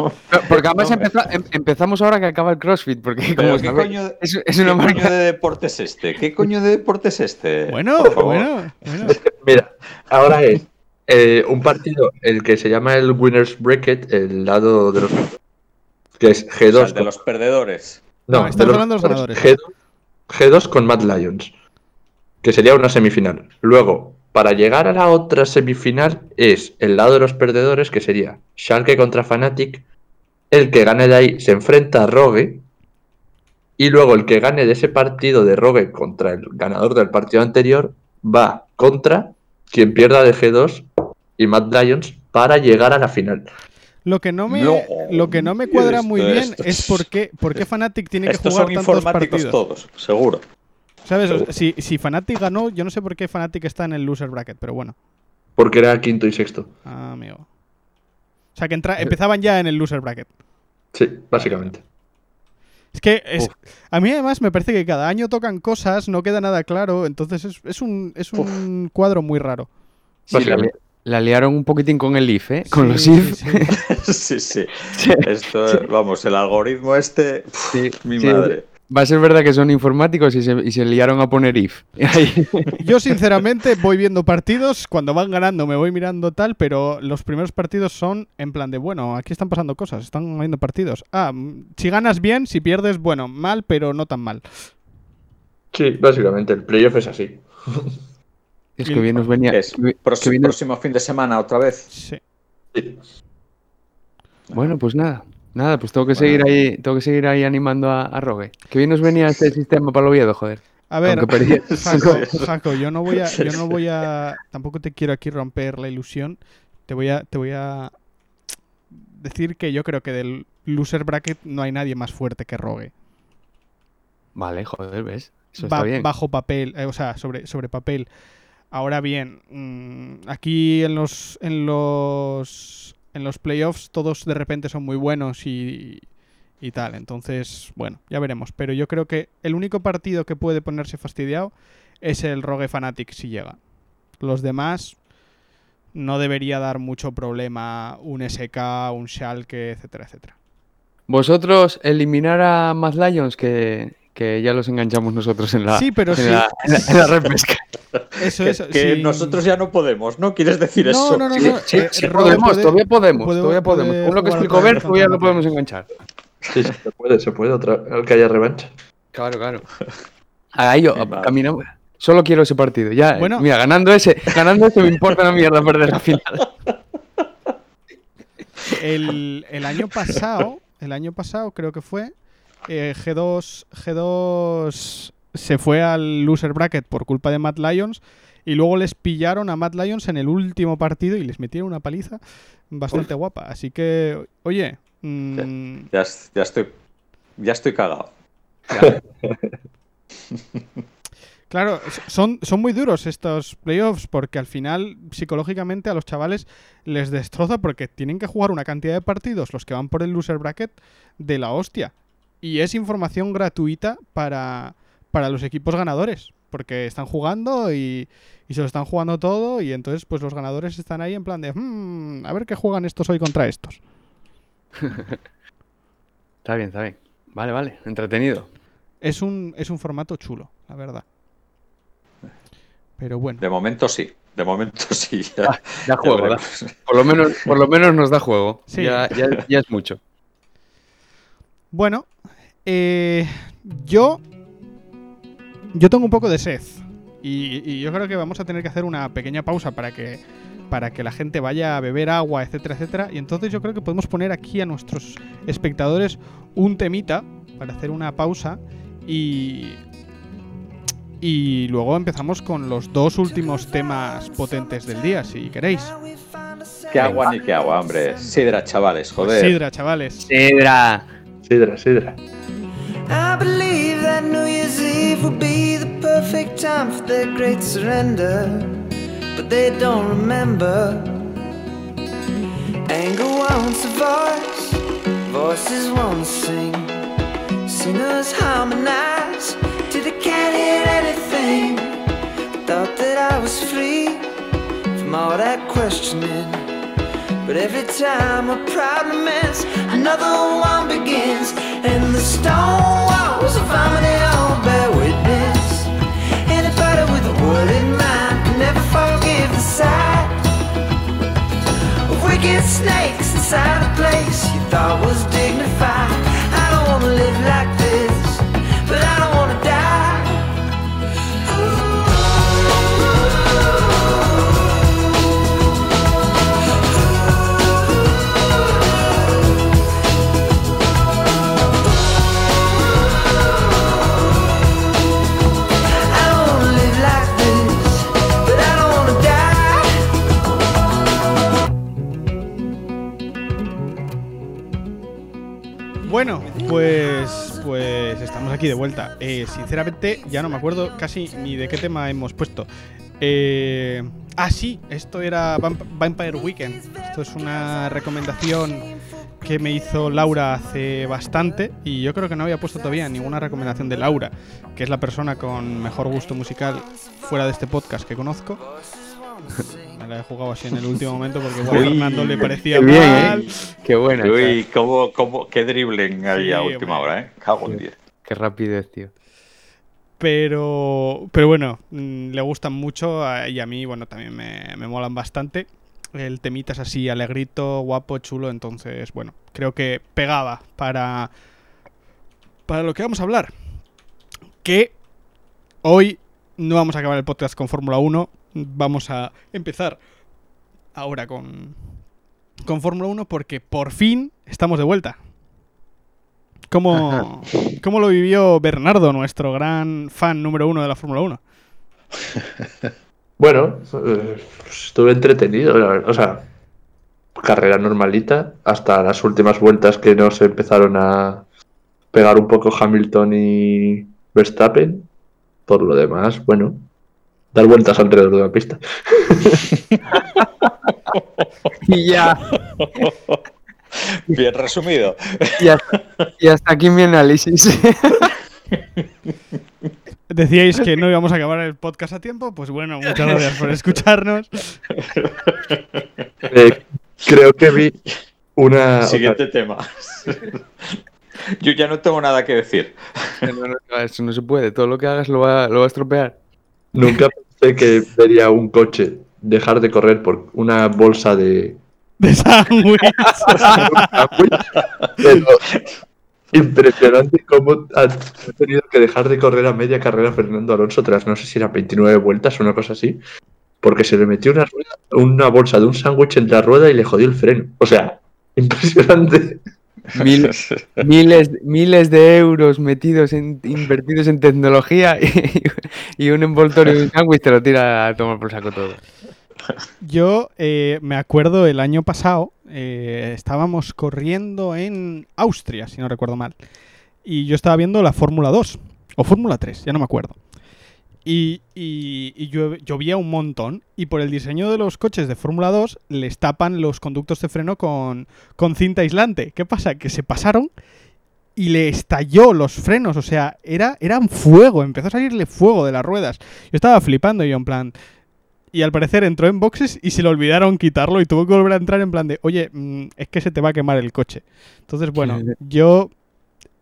Porque además No me empeza- em- empezamos ahora que acaba el CrossFit, porque como ¿qué sabéis, coño, es, es qué una coño marca. de deporte es este? ¿Qué coño de deporte es este? Bueno, bueno, bueno. Mira, ahora es eh, un partido, el que se llama el Winners Bracket, el lado de los. que es O G2. sea, el de los perdedores. No, estamos hablando de los ganadores. G2, G2 con Mad Lions, que sería una semifinal. Luego, para llegar a la otra semifinal, es el lado de los perdedores, que sería Schalke contra Fnatic. El que gane de ahí se enfrenta a Rogue. Y luego el que gane de ese partido de Rogue contra el ganador del partido anterior va contra quien pierda de G2 y Mad Lions para llegar a la final. Lo que no me, No, lo que no me cuadra esto- muy bien esto- es por qué, por qué Fnatic tiene que Estos jugar son tantos informáticos partidos. todos, seguro. ¿Sabes? O sea, si, si Fnatic ganó, yo no sé por qué Fnatic está en el loser bracket, pero bueno. Porque era quinto y sexto. Ah, amigo. O sea, que entra- empezaban ya en el loser bracket. Sí, básicamente. Es que es, a mí además me parece que cada año tocan cosas, no queda nada claro, entonces es, es un, es un cuadro muy raro. Sí, la, Básicamente. la liaron un poquitín con el IF, ¿eh? Con Sí, los IF. sí, *laughs* sí. sí. Esto, vamos, el algoritmo este, pf, Sí, mi sí. madre. Va a ser verdad que son informáticos y se, y se liaron a poner IF. *laughs* Yo sinceramente voy viendo partidos, cuando van ganando me voy mirando tal, pero los primeros partidos son en plan de, bueno, aquí están pasando cosas, están habiendo partidos. Ah, mm, si ganas bien, si pierdes, bueno, mal, pero no tan mal. Sí, básicamente. El playoff es así. Es que bien nos venía. Es que próximo, que bien próximo fin de semana otra vez. Sí. Sí. Bueno, pues nada. Nada, pues tengo que Bueno. seguir ahí, tengo que seguir ahí animando a, a Rogue. Que bien nos venía este sistema para el Oviedo, joder. A ver, *laughs* *laughs* Jaco, yo no voy a, yo no voy a, *laughs* tampoco te quiero aquí romper la ilusión. Te voy a, te voy a decir que yo creo que del loser bracket no hay nadie más fuerte que Rogue. Vale, joder, ¿ves? Eso Ba- está bien. bajo papel, eh, o sea, sobre, sobre papel. Ahora bien, mm, aquí en los, en los, en los playoffs todos de repente son muy buenos y, y tal. Entonces, bueno, ya veremos. Pero yo creo que el único partido que puede ponerse fastidiado es el Rogue Fanatic si llega. Los demás no debería dar mucho problema un SK, un Schalke, etcétera, etcétera. Vosotros eliminar a Mad Lions, que, que ya los enganchamos nosotros en la, Sí, pero en sí. la, en la- en la repesca. Eso Que, es. que sí. nosotros ya no podemos, ¿no? ¿Quieres decir No, eso? no, no, Sí, no. sí, eh, podemos, puede- todavía podemos, puede- todavía podemos. Con lo que explicó Bert, todavía lo podemos enganchar. Sí, sí, se puede, se puede. Otra, que haya revancha. Claro, claro. Ahí yo, caminamos. Solo quiero ese partido. Ya, Bueno. mira, ganando ese, ganando ese me importa una mierda perder la final. el, el año pasado, el año pasado creo que fue, eh, G2, G2 se fue al loser bracket por culpa de Mad Lions y luego les pillaron a Mad Lions en el último partido y les metieron una paliza bastante guapa. Así que, oye, mm, Ya, es- ya estoy, ya estoy cagado. *laughs* Claro, son, son muy duros estos playoffs porque al final psicológicamente a los chavales les destroza porque tienen que jugar una cantidad de partidos, los que van por el loser bracket, de la hostia. Y es información gratuita para, para los equipos ganadores, porque están jugando y, y se lo están jugando todo y entonces pues los ganadores están ahí en plan de, "Hmm, a ver qué juegan estos hoy contra estos. *laughs* Está bien, está bien. Vale, vale, entretenido. Es un, es un formato chulo, la verdad. Pero bueno. De momento sí. De momento *laughs* sí. Ya, Da juego, da- veremos. por, lo menos, por lo menos nos da juego. Sí. Ya, ya- ya es mucho. Bueno, eh, yo. Yo tengo un poco de sed. Y, y yo creo que vamos a tener que hacer una pequeña pausa para que, para que la gente vaya a beber agua, etcétera, etcétera. Y entonces yo creo que podemos poner aquí a nuestros espectadores un temita para hacer una pausa. Y. Y luego empezamos con los dos últimos temas potentes del día, si queréis. Qué agua ni qué agua, hombre. Sidra, chavales, joder. Sidra, chavales. Sidra. Sidra, sidra. I believe that New Year's Eve will be the perfect time for their great surrender. But they don't remember. Anger wants a voice, voices want to sing. Singers harmonize till they can't hear anything. Thought that I was free from all that questioning. But every time a problem ends, another one begins. And the stone walls of harmony all bear witness. Anybody with a word in mind can never forgive the sight of wicked snakes inside a place you thought was dignified. I don't wanna live like pues, pues estamos aquí de vuelta. Eh, sinceramente, ya no me acuerdo casi ni de qué tema hemos puesto. Eh, ah, sí, esto era Vamp- Vampire Weekend. Esto es una recomendación que me hizo Laura hace bastante y yo creo que no había puesto todavía ninguna recomendación de Laura, que es la persona con mejor gusto musical fuera de este podcast que conozco. *laughs* Me la he jugado así en el último *laughs* momento porque igual a Fernando le parecía Qué bien, mal. ¿eh? Qué buena. Uy, cómo, cómo, qué dribbling ahí Sí, a última hombre. hora, ¿eh? Cago en 10. Qué rapidez, tío. Pero, pero bueno, mm, le gustan mucho y a mí, bueno, también me, me molan bastante. El temita es así, alegrito, guapo, chulo, entonces, bueno, creo que pegaba para, para lo que vamos a hablar. Que hoy no vamos a acabar el podcast con Fórmula 1, vamos a empezar ahora con, con Fórmula 1 porque por fin estamos de vuelta. ¿Cómo, *laughs* ¿Cómo lo vivió Bernardo, nuestro gran fan número uno de la Fórmula 1? *laughs* Bueno, eh, estuve entretenido, la verdad. O sea, carrera normalita hasta las últimas vueltas que nos empezaron a pegar un poco Hamilton y Verstappen. Por lo demás, bueno, dar vueltas alrededor de la pista. *laughs* Y ya, Bien resumido. y hasta, y hasta aquí mi análisis. *laughs* Decíais que no íbamos a acabar el podcast a tiempo, pues bueno, muchas gracias por escucharnos. Eh, creo que vi una. Siguiente tema. Yo ya no tengo nada que decir. No, no, no, eso no se puede. Todo lo que hagas lo va, lo va a estropear. nunca que vería un coche dejar de correr por una bolsa de. De sándwich. *laughs* Pero impresionante cómo ha ha tenido que dejar de correr a media carrera Fernando Alonso tras no sé si eran 29 vueltas o una cosa así, porque se le metió una, rueda- una bolsa de un sándwich en la rueda y le jodió el freno. O sea, impresionante. Mil- *laughs* miles, miles de euros metidos en, invertidos en tecnología y, y un envoltorio de un sándwich te lo tira a tomar por saco todo. Yo eh, me acuerdo el año pasado, eh, estábamos corriendo en Austria, si no recuerdo mal. Y yo estaba viendo la Fórmula 2, o Fórmula 3, ya no me acuerdo. Y, y, y llueve- llovía un montón. Y por el diseño de los coches de Fórmula 2, les tapan los conductos de freno con, con cinta aislante. ¿Qué pasa? Que se pasaron y le estalló los frenos. O sea, era, era un fuego. Empezó a salirle fuego de las ruedas. Yo estaba flipando y yo en plan... Y al parecer entró en boxes y se le olvidaron quitarlo y tuvo que volver a entrar en plan de, oye, mm, es que se te va a quemar el coche. Entonces, bueno, yo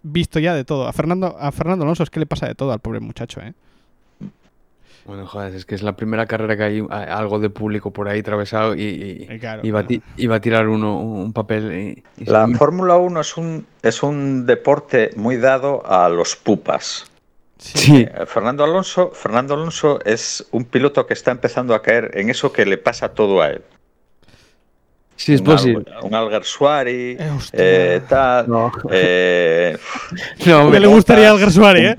visto ya de todo. A Fernando, a Fernando Alonso es que le pasa de todo al pobre muchacho, ¿eh? Bueno, joder, es que es la primera carrera que hay a- algo de público por ahí atravesado y, y- Eh, claro, y va, claro. y va a tirar uno un papel. y- y La se- Fórmula 1 es un, es un deporte muy dado a los pupas. Sí, Eh, Fernando Alonso, Fernando Alonso es un piloto que está empezando a caer en eso que le pasa todo a él. sí es un, posible. Al- un Eh, eh, tal, No, eh, *laughs* no, Me le gustaría al Botas. Gersuari, ¿eh?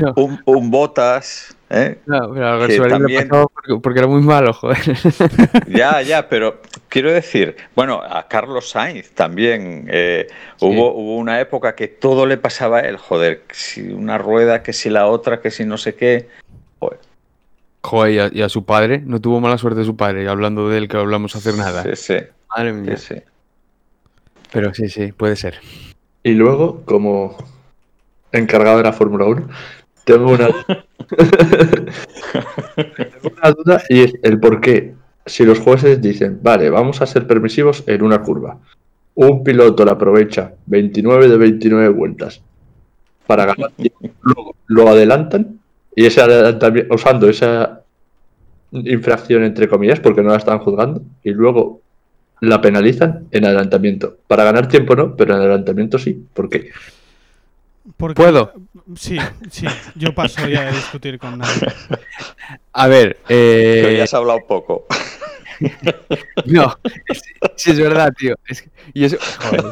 no, un, un Botas, ¿eh? no, pero que Gersuari le también- pasaba porque, porque era muy malo, joder. *laughs* Ya, ya, pero quiero decir, bueno, a Carlos Sainz también eh, Sí. hubo, hubo una época que todo le pasaba a él, joder, que si una rueda, que si la otra, que si no sé qué. Joder, y a, y a su padre, no tuvo mala suerte su padre, y hablando de él que hablamos hacer nada. Sí, sí, Madre sí, mía. sí. Pero sí, sí, puede ser. Y luego, como encargado de la Fórmula 1, tengo una. *laughs* tengo una duda y es el por qué. Si los jueces dicen, vale, vamos a ser permisivos en una curva, un piloto la aprovecha 29 de 29 vueltas para ganar tiempo, luego lo adelantan y ese adelantamiento, usando esa infracción entre comillas porque no la están juzgando y luego la penalizan en adelantamiento. Para ganar tiempo no, pero en adelantamiento sí. ¿Por qué? Porque- ¿Puedo? Sí, sí. Yo paso ya de discutir con nadie. A ver, eh, Pero ya has hablado poco. *laughs* No, es- sí es verdad, tío. Es que- y eso, joder,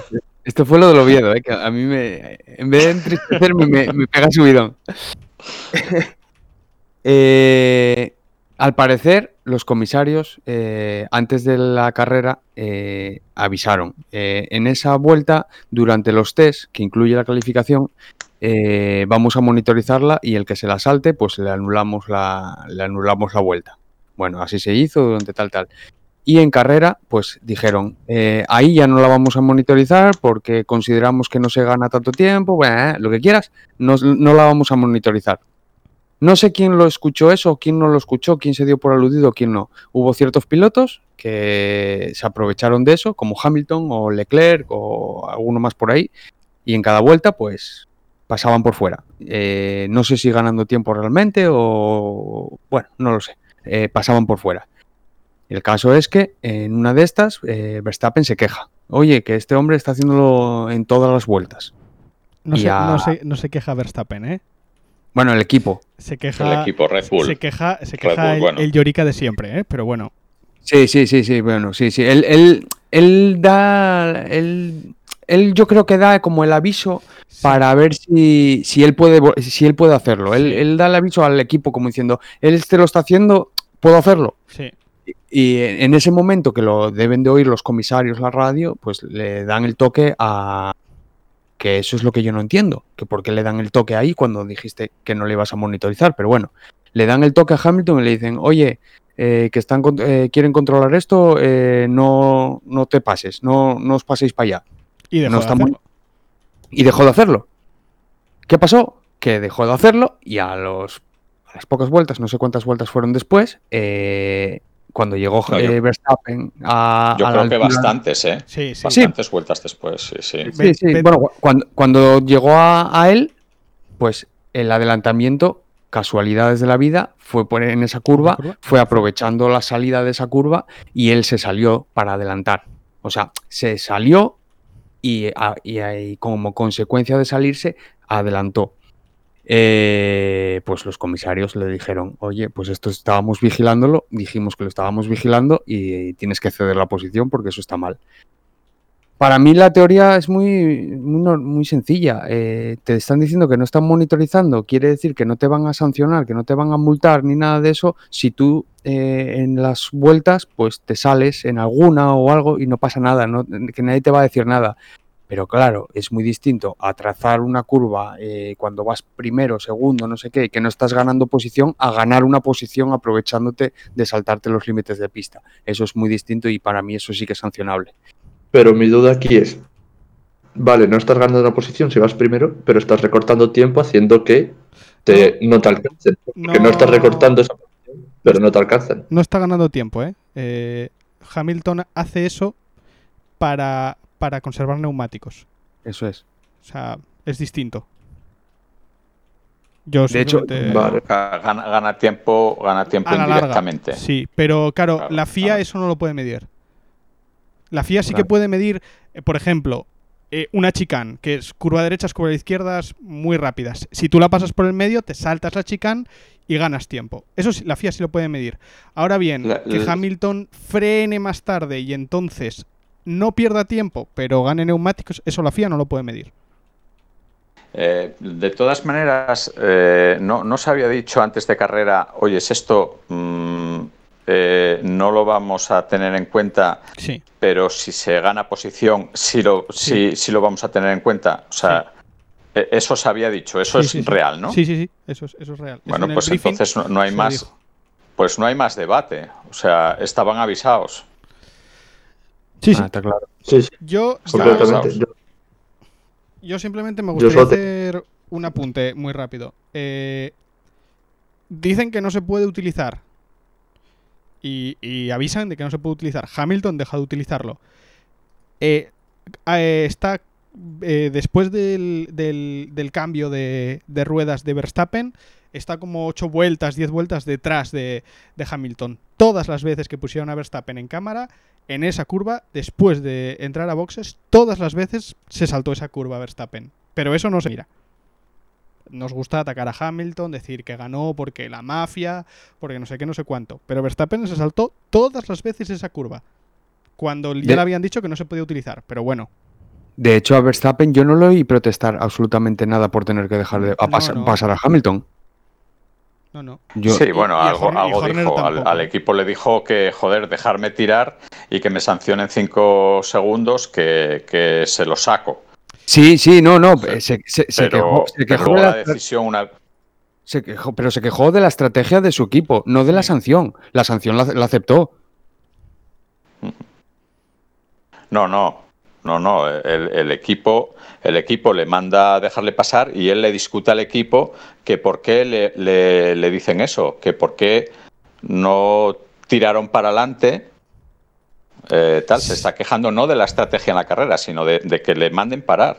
esto fue lo del Oviedo, ¿eh? que a mí me, en vez de entristecerme, me, me pega subidón. *laughs* Eh, al parecer, los comisarios, eh, antes de la carrera, eh, avisaron. Eh, en esa vuelta, durante los test, que incluye la calificación, eh, vamos a monitorizarla y el que se la salte, pues le anulamos la, le anulamos la vuelta. Bueno, así se hizo durante tal, tal. Y en carrera, pues dijeron, ahí ya no la vamos a monitorizar porque consideramos que no se gana tanto tiempo, bueno, lo que quieras, no, no la vamos a monitorizar. No sé quién lo escuchó eso, quién no lo escuchó, quién se dio por aludido, quién no. Hubo ciertos pilotos que se aprovecharon de eso, como Hamilton o Leclerc o alguno más por ahí, y en cada vuelta, pues pasaban por fuera. Eh, no sé si ganando tiempo realmente o, bueno, no lo sé, Eh, pasaban por fuera. El caso es que en una de estas, eh, Verstappen se queja. Oye, que este hombre está haciéndolo en todas las vueltas. No, Y se, a- no, se, no se queja Verstappen, ¿eh? Bueno, el equipo. Se queja, El equipo Red Bull. se queja, se queja Bull, el, bueno. el Llorica de siempre, ¿eh? Pero bueno. Sí, sí, sí, sí, bueno, sí, sí. Él, él, él da, él, él yo creo que da como el aviso sí. para ver si, si él puede, si él puede hacerlo. Él, Sí. él da el aviso al equipo como diciendo, él este lo está haciendo, puedo hacerlo. Sí. Y en ese momento que lo deben de oír los comisarios, la radio, pues le dan el toque a... Que eso es lo que yo no entiendo, que por qué le dan el toque ahí cuando dijiste que no le ibas a monitorizar, pero bueno, le dan el toque a Hamilton y le dicen, oye, eh, que están con- eh, quieren controlar esto, eh, no, no te pases, no, no os paséis para allá. Y dejó No de hacerlo. Y dejó de hacerlo. ¿Qué pasó? Que dejó de hacerlo y a, los, a las pocas vueltas, no sé cuántas vueltas fueron después, eh, cuando llegó No, yo- eh, Verstappen a, Yo a la creo que bastantes, ¿eh? Sí, sí. Bastantes vueltas después, sí, sí. Bueno, cu- cuando, cuando llegó a, a él, pues el adelantamiento, casualidades de la vida, fue por en esa curva, curva? fue aprovechando la salida de esa curva y él se salió para adelantar. O sea, se salió y, a- y como consecuencia de salirse, adelantó. Eh, pues los comisarios le dijeron, oye, pues esto estábamos vigilándolo, dijimos que lo estábamos vigilando y tienes que ceder la posición porque eso está mal. Para mí la teoría es muy, muy, sencilla. Eh, te están diciendo que no están monitorizando, quiere decir que no te van a sancionar, que no te van a multar ni nada de eso. Si tú eh, en las vueltas pues te sales en alguna o algo y no pasa nada, que nadie te va a decir nada. Pero claro, es muy distinto a trazar una curva eh, cuando vas primero, segundo, no sé qué, que no estás ganando posición, a ganar una posición aprovechándote de saltarte los límites de pista. Eso es muy distinto y para mí eso sí que es sancionable. Pero mi duda aquí es, vale, no estás ganando una posición si vas primero, pero estás recortando tiempo haciendo que te, no te alcancen. Porque no. estás recortando esa posición, pero no te alcanzan. No está ganando tiempo, ¿eh? Eh, Hamilton hace eso para, para conservar neumáticos. Eso es. O sea, es distinto. Yo De hecho, vale. Gana, gana tiempo, gana tiempo a la larga. indirectamente. Sí, pero claro, Claro, la FIA claro. eso no lo puede medir. La FIA sí que puede medir, eh, por ejemplo, eh, una chicane, que es curva derechas, curva izquierdas muy rápidas. Si tú la pasas por el medio, te saltas la chicane y ganas tiempo. Eso sí, la FIA sí lo puede medir. Ahora bien, La- que la- Hamilton frene más tarde y entonces no pierda tiempo, pero gane neumáticos, eso la FIA no lo puede medir. Eh, de todas maneras, eh, no, no se había dicho antes de carrera, oye, es esto, mm, eh, no lo vamos a tener en cuenta, Sí. pero si se gana posición, sí lo, sí. Sí. sí lo vamos a tener en cuenta. O sea, eh, eso se había dicho, eso es real, ¿no? Sí, sí, sí, eso es, eso es real. Eso Bueno, en pues entonces no, no hay más, dijo. pues no hay más debate. O sea, estaban avisados. Sí, sí. Ah, está claro. Sí, sí, Yo, yo- completamente. Yo- Yo simplemente me gustaría hacer un apunte muy rápido. Eh, dicen que no se puede utilizar y, y avisan de que no se puede utilizar. Hamilton deja de utilizarlo. Eh, eh, está eh, después del, del- del cambio de, de ruedas de Verstappen, está como 8 vueltas, 10 vueltas detrás de, de Hamilton. Todas las veces que pusieron a Verstappen en cámara, en esa curva, después de entrar a boxes, todas las veces se saltó esa curva Verstappen. Pero eso no se mira. Nos gusta atacar a Hamilton, decir que ganó porque la mafia, porque no sé qué, no sé cuánto. Pero Verstappen se saltó todas las veces esa curva. Cuando ya De- le habían dicho que no se podía utilizar. Pero bueno, De hecho, a Verstappen yo no lo oí protestar absolutamente nada por tener que dejar de a No, pas- no. pasar a Hamilton. No, no. Yo, sí, y- bueno, y algo, y algo dijo. Al, equipo le dijo que, joder, dejarme tirar y que me sancionen cinco segundos que, que se lo saco. Sí, sí, no, no. Sí. Se, se- se Pero, quejó, se quejó la la, decisión, una, se quejó- pero se quejó de la estrategia de su equipo, no de la Sí. sanción. La sanción la, la aceptó. No, no, no, no. El, el equipo, el equipo le manda a dejarle pasar y él le discute al equipo que por qué le, le- le dicen eso, que por qué no tiraron para adelante. eh, tal, se está quejando no de la estrategia en la carrera, sino de, de que le manden parar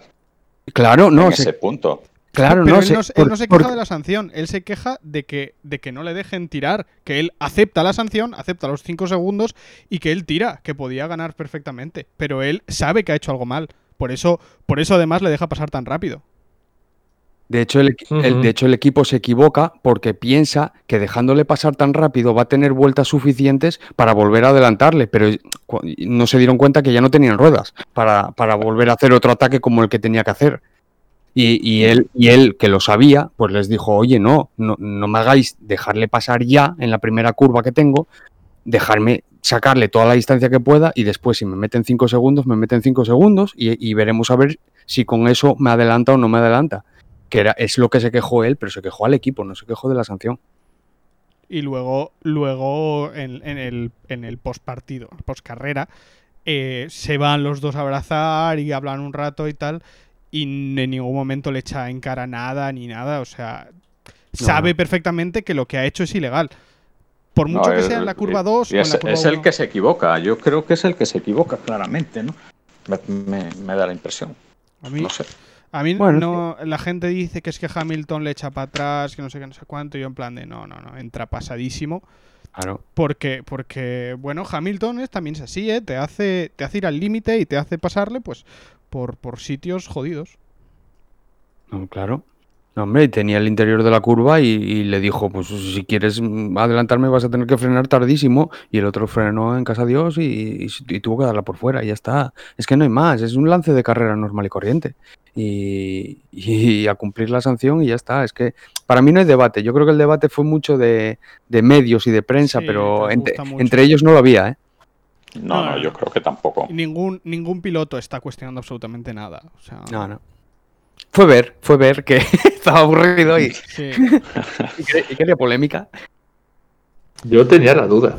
Claro, no, en se- ese punto. Claro, Pero no, él, se- no, se- él no se por- queja de la sanción, él se queja de que, de que no le dejen tirar, que él acepta la sanción, acepta los 5 segundos y que él tira, que podía ganar perfectamente. Pero él sabe que ha hecho algo mal. Por eso, por eso además le deja pasar tan rápido. De hecho, el, el- de hecho, el equipo se equivoca porque piensa que dejándole pasar tan rápido va a tener vueltas suficientes para volver a adelantarle, pero no se dieron cuenta que ya no tenían ruedas para, para volver a hacer otro ataque como el que tenía que hacer. Y, él, que lo sabía, pues les dijo, oye, no, no, me hagáis dejarle pasar ya en la primera curva que tengo, dejarme sacarle toda la distancia que pueda y después si me meten 5 segundos, me meten 5 segundos y, veremos a ver si con eso me adelanta o no me adelanta que era, es lo que se quejó él, pero se quejó al equipo, no se quejó de la sanción. Y luego, luego en, en el, en el postpartido, postcarrera, eh, se van los dos a abrazar y hablan un rato y tal. Y en ningún momento le echa en cara nada ni nada. O sea, sabe no. perfectamente que lo que ha hecho es ilegal. Por mucho No, que el- sea en la curva y- 2 y o en es, la curva es el 1. que se equivoca. Yo creo que es el que se equivoca claramente, ¿no? Me, me- me da la impresión. A mí, No sé. a mí Bueno, no, la gente dice que es que Hamilton le echa para atrás, que no sé qué, no sé cuánto. Y yo en plan de no, no, no, entra pasadísimo. Claro. Porque, porque bueno, Hamilton es, también es así, ¿eh? Te hace, te hace ir al límite y te hace pasarle, pues, por, por sitios jodidos. No, claro. No, hombre, tenía el interior de la curva y, y le dijo, pues si quieres adelantarme vas a tener que frenar tardísimo. Y el otro frenó en casa de Dios y, y- y tuvo que darla por fuera y ya está. Es que no hay más, es un lance de carrera normal y corriente. Y, *laughs* y a cumplir la sanción y ya está. Es que para mí no hay debate. Yo creo que el debate fue mucho de, de medios y de prensa, Sí, pero entre, ellos no lo había, ¿eh? No, No, yo creo que tampoco. Ningún, ningún piloto está cuestionando absolutamente nada. O sea, No, no. Fue ver, fue ver que *laughs* estaba aburrido y, sí. *laughs* y quería- y quería polémica. Yo tenía la duda.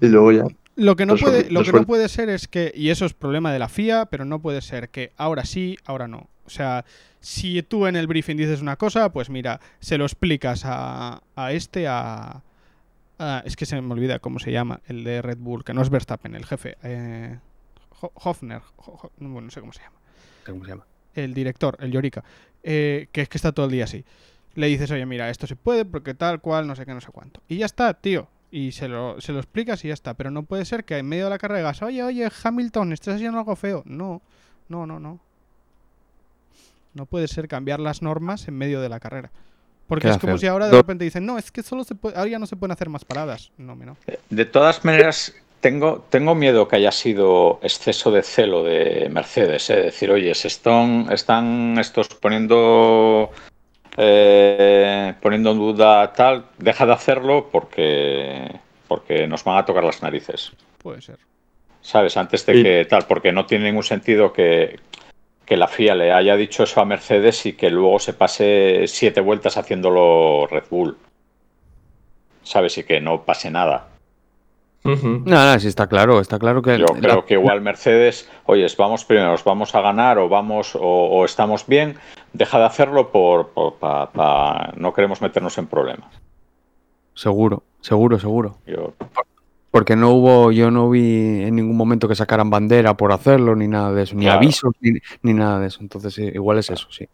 y luego ya. Lo que no puede, lo que no puede ser es que, y eso es problema de la FIA, pero no puede ser que ahora sí, ahora no. O sea, si tú en el briefing dices una cosa, pues mira, se lo explicas a, a este, a, a- Es que se me olvida cómo se llama, el de Red Bull, que no es Verstappen, el jefe. Eh, Ho- Hofner, Ho- bueno, no sé cómo se llama. ¿Cómo se llama? el director, el Yorika, eh, que es que está todo el día así. Le dices, oye, mira, esto se puede porque tal cual, no sé qué, no sé cuánto. Y ya está, tío. Y se lo, se lo explicas y ya está. Pero no puede ser que en medio de la carrera digas, oye, oye, Hamilton, estás haciendo algo feo. No, no, no, no. No puede ser cambiar las normas en medio de la carrera. Porque Queda es como feo. si ahora de Do- repente dicen, no, es que solo se puede, ahora ya no se pueden hacer más paradas. No, no. De todas maneras, tengo, tengo miedo que haya sido exceso de celo de Mercedes. ¿eh? Decir, oye, se están, están estos poniendo, eh, poniendo en duda tal, deja de hacerlo porque, porque nos van a tocar las narices. Puede ser. ¿Sabes? Antes de Sí. que tal, porque no tiene ningún sentido que, que la FIA le haya dicho eso a Mercedes y que luego se pase siete vueltas haciéndolo Red Bull. ¿Sabes? Y que no pase nada. Ujú. No, no, sí está claro, está claro que Yo la- creo que igual Mercedes, oye, vamos primeros, vamos a ganar o vamos o, o estamos bien, deja de hacerlo por, por- pa- pa- no queremos meternos en problemas. seguro, seguro, seguro. Yo, Porque no hubo, yo no vi en ningún momento que sacaran bandera por hacerlo, ni nada de eso, ni Claro. avisos, ni, ni nada de eso. Entonces, igual es eso, sí.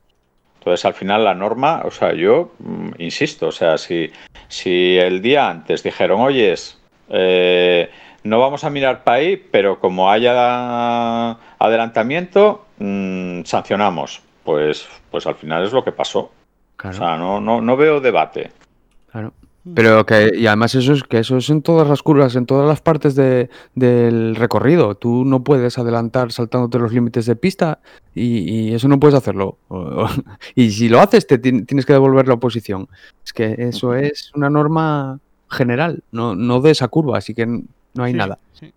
Entonces, al final, la norma, o sea, yo mm, insisto, o sea, si, si el día antes dijeron, oyes, eh, no vamos a mirar para ahí, pero como haya adelantamiento, mm, sancionamos. Pues, pues al final es lo que pasó. Claro, O sea, no, no, no veo debate. claro. Pero que, y además eso es que eso es en todas las curvas, en todas las partes de- del recorrido. Tú no puedes adelantar saltándote los límites de pista y, y eso no puedes hacerlo. O- o- *laughs* y si lo haces, te ti- tienes que devolver la oposición. Es que eso es una norma general, no, no de esa curva, así que no hay Sí, nada. sí.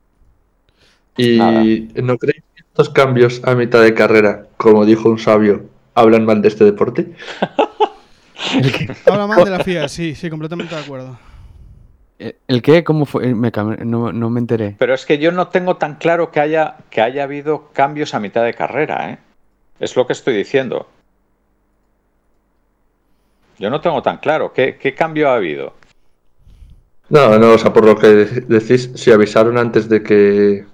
¿Y Nada. no creéis que estos cambios a mitad de carrera, como dijo un sabio, hablan mal de este deporte? *laughs* Habla mal de la FIA, sí, sí, completamente de acuerdo. ¿El el qué? ¿Cómo fue? Me cam- no, no me enteré. Pero es que yo no tengo tan claro que haya, que haya habido cambios a mitad de carrera, ¿eh? Es lo que estoy diciendo. Yo no tengo tan claro. ¿Qué, qué cambio ha habido? No, no, o sea, por lo que decís, si avisaron antes de que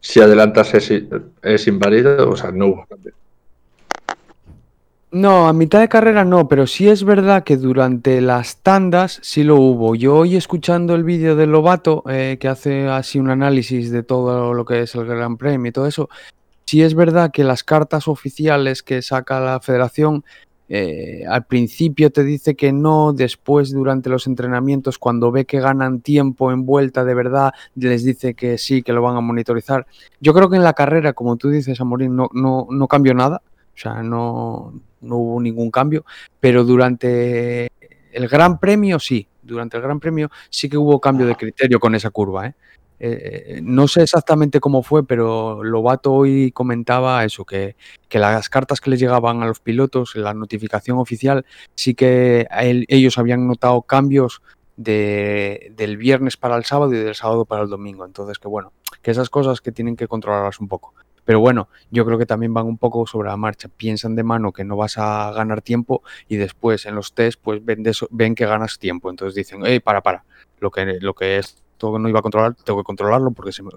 si adelantas es, es inválido, o sea, no hubo. No, a mitad de carrera no, pero sí es verdad que durante las tandas sí lo hubo. Yo hoy escuchando el vídeo de Lobato, eh, que hace así un análisis de todo lo que es el Gran Premio y todo eso, sí es verdad que las cartas oficiales que saca la federación eh, al principio te dice que no, después durante los entrenamientos, cuando ve que ganan tiempo en vuelta de verdad, les dice que sí, que lo van a monitorizar. Yo creo que en la carrera, como tú dices, Amorín, no, no, no cambió nada. O sea, no, no hubo ningún cambio, pero durante el Gran Premio sí, durante el Gran Premio sí que hubo cambio de criterio con esa curva. ¿eh? Eh, no sé exactamente cómo fue, pero Lobato hoy comentaba eso, que, que las cartas que les llegaban a los pilotos, la notificación oficial, sí que ellos habían notado cambios de- del viernes para el sábado y del sábado para el domingo. Entonces, que bueno, que esas cosas que tienen que controlarlas un poco. Pero bueno, yo creo que también van un poco sobre la marcha. Piensan de mano que no vas a ganar tiempo y después en los test pues ven, de eso- ven que ganas tiempo. Entonces dicen, hey, para, para, lo que, lo que esto no iba a controlar, tengo que controlarlo porque se me,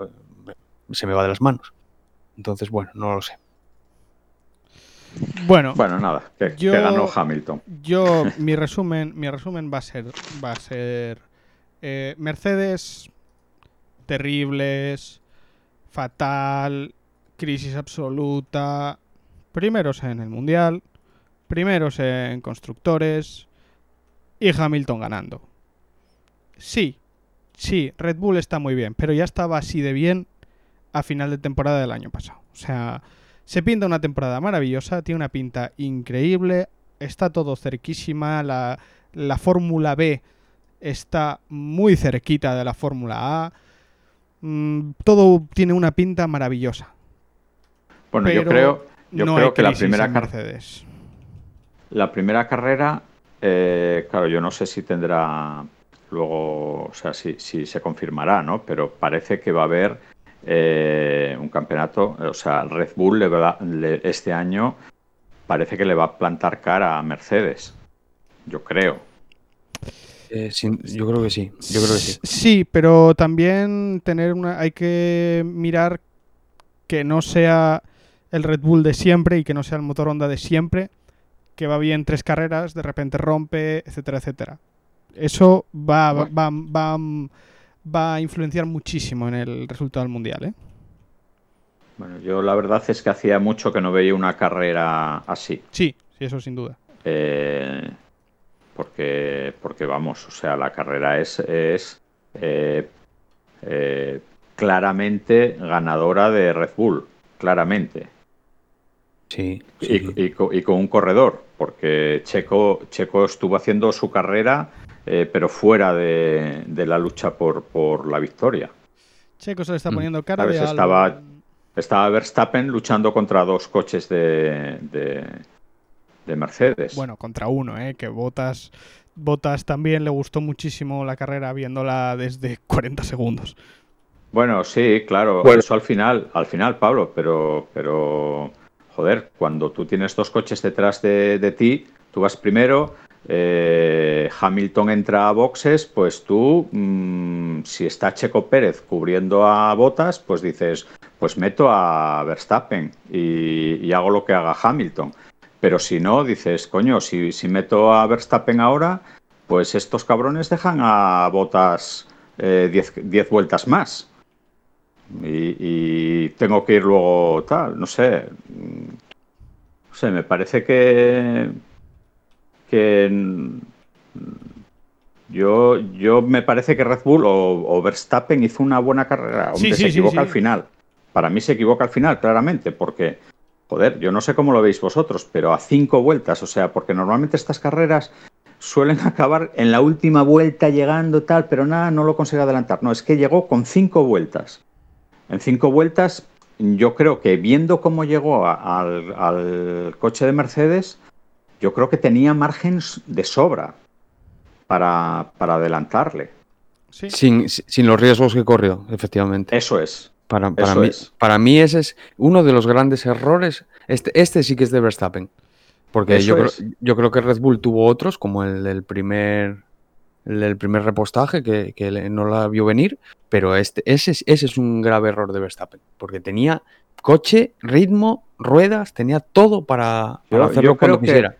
se me va de las manos. Entonces, bueno, no lo sé. Bueno, Bueno, nada, que, Yo- que ganó Hamilton. yo mi resumen, mi resumen va a ser, va a ser eh, Mercedes terribles, fatal, crisis absoluta, primeros en el mundial, primeros en constructores y Hamilton ganando. Sí, sí, Red Bull está muy bien, pero ya estaba así de bien a final de temporada del año pasado. O sea, se pinta una temporada maravillosa, tiene una pinta increíble, está todo cerquísima, la, la Fórmula B está muy cerquita de la Fórmula A, mm, todo tiene una pinta maravillosa. Bueno, yo creo, yo no creo hay que la primera, en car- Mercedes. la primera carrera, eh, claro, yo no sé si tendrá luego, o sea, si, si se confirmará, ¿no? Pero parece que va a haber eh, un campeonato, o sea, Red Bull le va- le- este año parece que le va a plantar cara a Mercedes. Yo creo. Eh, sin- yo creo que sí, yo creo que sí. Sí, pero también tener una, hay que mirar que no sea el Red Bull de siempre y que no sea el motor Honda de siempre, que va bien tres carreras, de repente rompe, etcétera, etcétera. Eso va, va, va, va, va a influenciar muchísimo en el resultado del mundial, ¿eh? Bueno, yo la verdad es que hacía mucho que no veía una carrera así. Sí, sí, eso sin duda. Eh, porque, porque vamos, o sea, la carrera es, es eh, eh, claramente ganadora de Red Bull, claramente. Sí, Y, sí. y y con un corredor, porque Checo, Checo estuvo haciendo su carrera, eh, pero fuera de, de la lucha por, por la victoria. Checo se le está Mm. poniendo cara de estaba-. Estaba Verstappen luchando contra dos coches de, de, de Mercedes. Bueno, contra uno, ¿eh? Que Botas, Botas también le gustó muchísimo la carrera viéndola desde *laughs* 40 segundos. Bueno, sí, claro, Bueno. eso al final, al final, Pablo, pero, pero, joder, cuando tú tienes dos coches detrás de, de ti, tú vas primero, eh, Hamilton entra a boxes, pues tú mm, si está Checo Pérez cubriendo a Botas, pues dices, pues meto a Verstappen y, hago lo que haga Hamilton. Pero si no, dices, coño, si, si meto a Verstappen ahora, pues estos cabrones dejan a Botas 10 vueltas más. Y, y tengo que ir luego tal, no sé. No sé, me parece que. Que. Yo, yo me parece que Red Bull o, o Verstappen hizo una buena carrera. Sí, Hombre, sí, se sí, equivoca sí. al final. Para mí se equivoca al final, claramente, porque, joder, yo no sé cómo lo veis vosotros, pero a cinco vueltas, o sea, porque normalmente estas carreras suelen *laughs* acabar en la última vuelta llegando tal, pero nada, no lo consigue adelantar. No, es que llegó con cinco vueltas. En cinco vueltas, yo creo que viendo cómo llegó a- al, al coche de Mercedes, yo creo que tenía márgenes de sobra para, para adelantarle. Sí. Sin, sin los riesgos que corrió, efectivamente. Eso es. Para, para eso mí, es. para mí ese es uno de los grandes errores. Este, este sí que es de Verstappen. Porque yo creo, yo creo que Red Bull tuvo otros, como el del primer, el del primer repostaje, que, que no la vio venir. Pero este, ese, es- ese es un grave error de Verstappen. Porque tenía coche, ritmo, ruedas, tenía todo para, para Yo- hacerlo yo cuando creo que- quisiera.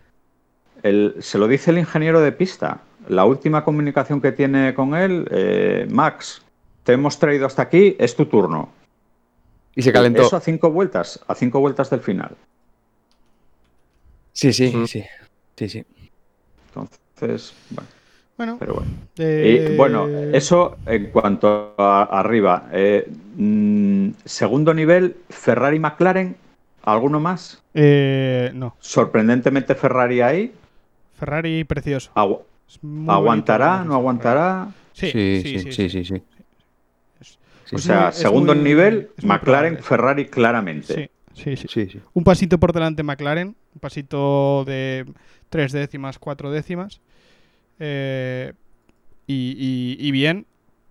El- se lo dice el ingeniero de pista. La última comunicación que tiene con él, eh, Max, te hemos traído hasta aquí, es tu turno. Y se calentó. Eso a cinco vueltas, a cinco vueltas del final. Sí, sí, Mm. sí. Sí, sí. Entonces, bueno, Bueno, pero bueno. eh, Y bueno, eso en cuanto a arriba. Eh, mm, segundo nivel, Ferrari McLaren, ¿alguno más? eh, no, Sorprendentemente Ferrari ahí. Ferrari precioso. Agu- ¿Aguantará? bonito ¿No aguantará? Sí, Sí, sí, sí, sí, sí. Es- Sí, O sea, muy- segundo muy- nivel, McLaren, probable. Ferrari claramente. Sí, sí, sí. sí, sí. Un pasito por delante McLaren, un pasito de tres décimas, cuatro décimas. Eh, y, y- y bien,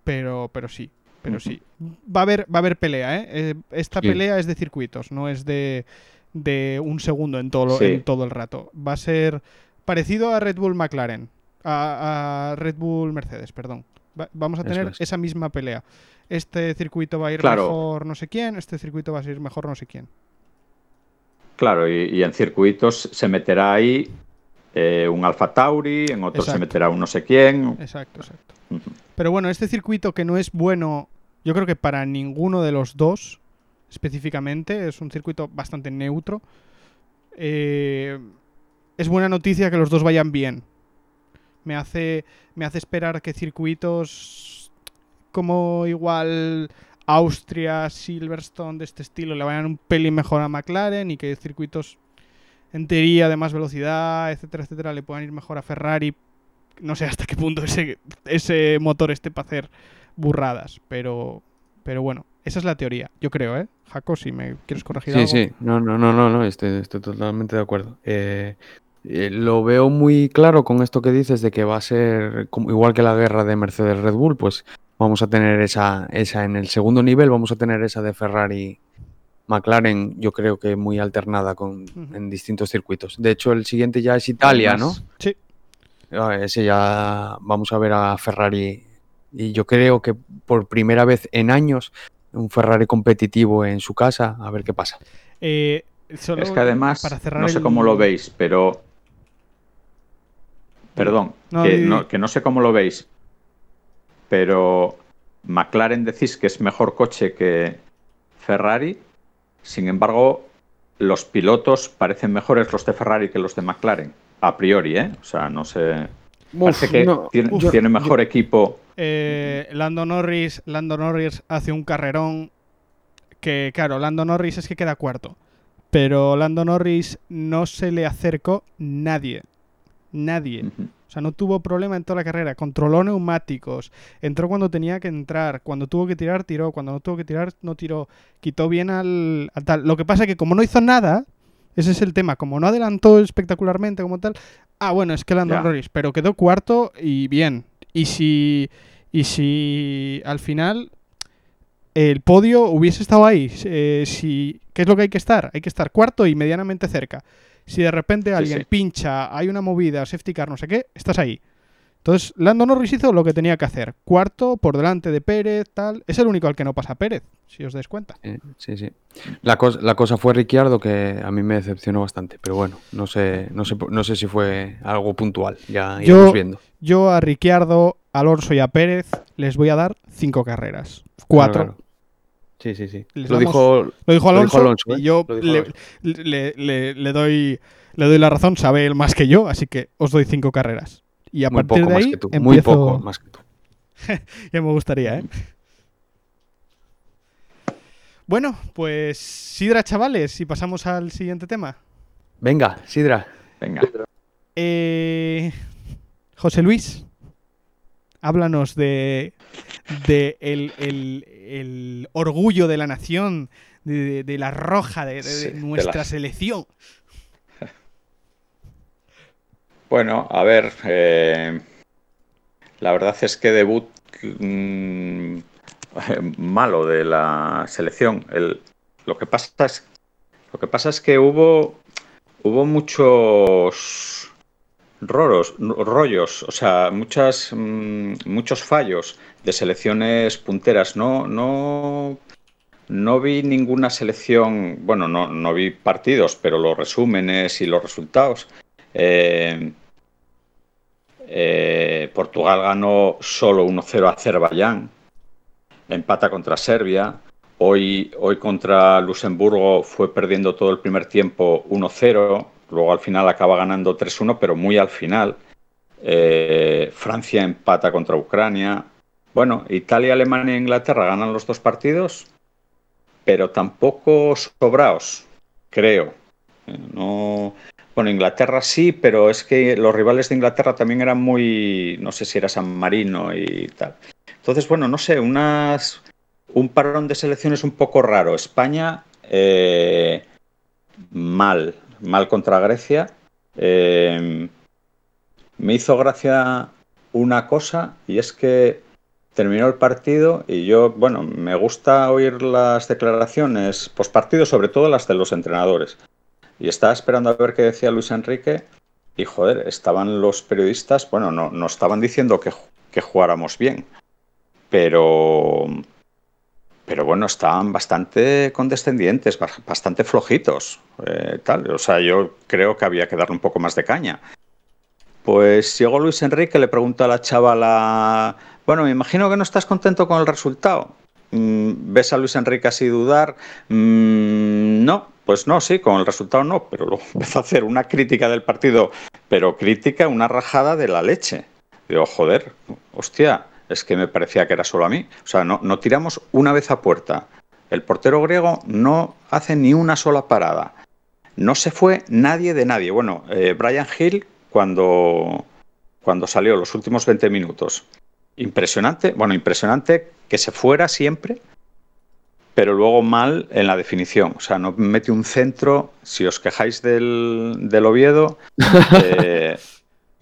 pero, pero sí, pero sí. Va a haber, va a haber pelea, ¿eh? Eh, Esta Sí. pelea es de circuitos, no es de, de un segundo en todo, Sí. en todo el rato. Va a ser parecido a Red Bull McLaren, a, a Red Bull Mercedes, perdón. Va- vamos a tener es. esa misma pelea. Este circuito va a ir Claro. mejor no sé quién, este circuito va a ir mejor no sé quién. Claro, y, y en circuitos se meterá ahí eh, un Alfa Tauri, en otros se meterá un no sé quién. Exacto, exacto. Pero bueno, este circuito que no es bueno, yo creo que para ninguno de los dos específicamente, es un circuito bastante neutro. Eh, es buena noticia que los dos vayan bien. Me hace, me hace esperar que circuitos como igual Austria, Silverstone de este estilo le vayan un pelín mejor a McLaren y que circuitos en teoría de más velocidad, etcétera, etcétera, le puedan ir mejor a Ferrari. No sé hasta qué punto ese, ese motor esté para hacer burradas, pero, pero bueno, esa es la teoría, yo creo, ¿eh? Jaco, si me quieres corregir Sí, algo. sí, no, no, no, no, no, estoy, estoy totalmente de acuerdo. Eh, eh, lo veo muy claro con esto que dices de que va a ser como- igual que la guerra de Mercedes Red Bull, pues vamos a tener esa, esa en el segundo nivel, vamos a tener esa de Ferrari McLaren, yo creo que muy alternada con, en distintos circuitos. De hecho, el siguiente ya es Italia, ¿no? Sí, Ah, Ese ya vamos a ver a Ferrari y yo creo que por primera vez en años un Ferrari competitivo en su casa, a ver qué pasa. eh, solo Es que además, para cerrar no sé el- cómo lo veis, pero... Perdón, No, que, no, que no sé cómo lo veis, pero McLaren decís que es mejor coche que Ferrari, sin embargo, los pilotos parecen mejores los de Ferrari que los de McLaren, a priori, ¿eh? O sea, no sé... Parece Uf, que no, tiene, uf, tiene mejor equipo. Eh, Lando Norris, Lando Norris hace un carrerón que, claro, Lando Norris es que queda cuarto. Pero Lando Norris no se le acercó nadie. Nadie. O sea, no tuvo problema en toda la carrera. Controló neumáticos. Entró cuando tenía que entrar. Cuando tuvo que tirar, tiró. Cuando no tuvo que tirar, no tiró. Quitó bien al, al tal. Lo que pasa es que como no hizo nada, ese es el tema. Como no adelantó espectacularmente como tal. Ah, bueno, es que Lando. Norris. Pero quedó cuarto y bien. Y si, y si al final el podio hubiese estado ahí, eh, si, ¿qué es lo que hay que estar? Hay que estar cuarto y medianamente cerca. Si de repente alguien sí. pincha, hay una movida, safety car, no sé qué, estás ahí. Entonces, Lando Norris hizo lo que tenía que hacer. Cuarto, por delante de Pérez, tal. Es el único al que no pasa Pérez, si os dais cuenta. Eh, sí, sí. La, cos- la cosa fue Ricciardo que a mí me decepcionó bastante, pero bueno, no sé, no sé, no sé si fue algo puntual, ya Yo- iremos viendo. Yo a Ricciardo, Alonso y a Pérez les voy a dar cinco carreras. Cuatro. Claro, claro. Sí, sí, sí. Lo damos- dijo, Lo dijo Lo Alonso, dijo Alonso, ¿eh? y yo le, le- le- le doy, le doy la razón, sabe él más que yo, así que os doy cinco carreras. Y a muy partir poco de más ahí que tú. empiezo... Muy poco más que tú. *laughs* Ya me gustaría, ¿eh? Bueno, pues Sidra, chavales, y pasamos al siguiente tema. Venga, Sidra. Venga. Eh, José Luis, háblanos de, de el, el- el orgullo de la nación, de, de- de la roja, de, Sí, nuestra la- selección. Bueno, a ver, eh, la verdad es que debut mm, *laughs* malo de la selección. El- lo que pasa es, lo que pasa es que hubo, hubo muchos roros, rollos, o sea, muchas, mm, muchos fallos de selecciones punteras. No, no, no vi ninguna selección, bueno, no, no vi partidos, pero los resúmenes y los resultados. Eh, eh, Portugal ganó solo 1-0 a Azerbaiyán, empata contra Serbia. Hoy, hoy contra Luxemburgo fue perdiendo todo el primer tiempo 1-0, luego al final acaba ganando 3-1, pero muy al final. Eh, Francia empata contra Ucrania. Bueno, Italia, Alemania e Inglaterra ganan los dos partidos, pero tampoco sobraos, creo. Eh, No, bueno, Inglaterra sí, pero es que los rivales de Inglaterra también eran muy, no sé si era San Marino y tal. Entonces, bueno, no sé, unas, un parón de selecciones un poco raro. España, eh, mal, mal contra Grecia. Eh, me hizo gracia una cosa y es que terminó el partido y yo, bueno, me gusta oír las declaraciones postpartido, sobre todo las de los entrenadores. Y estaba esperando a ver qué decía Luis Enrique. Y joder, estaban los periodistas, bueno, no, no estaban diciendo que, que jugáramos bien, pero, pero bueno, estaban bastante condescendientes, ba- bastante flojitos. eh, tal. O sea, yo creo que había que darle un poco más de caña. Pues llegó Luis Enrique, le preguntó a la chavala, bueno, me imagino que no estás contento con el resultado. Mm, ¿Ves a Luis Enrique así dudar? Mm, no, pues no, sí, con el resultado no, pero luego *laughs* empezó a hacer una crítica del partido, pero crítica, una rajada de la leche. Digo, joder, hostia, es que me parecía que era solo a mí. O sea, no, no tiramos una vez a puerta. El portero griego no hace ni una sola parada. No se fue nadie de nadie. Bueno, eh, Brian Hill, cuando, cuando salió los últimos 20 minutos, impresionante, bueno, impresionante que se fuera siempre, pero luego mal en la definición. O sea, no mete un centro, si os quejáis del, del Oviedo, *laughs* eh,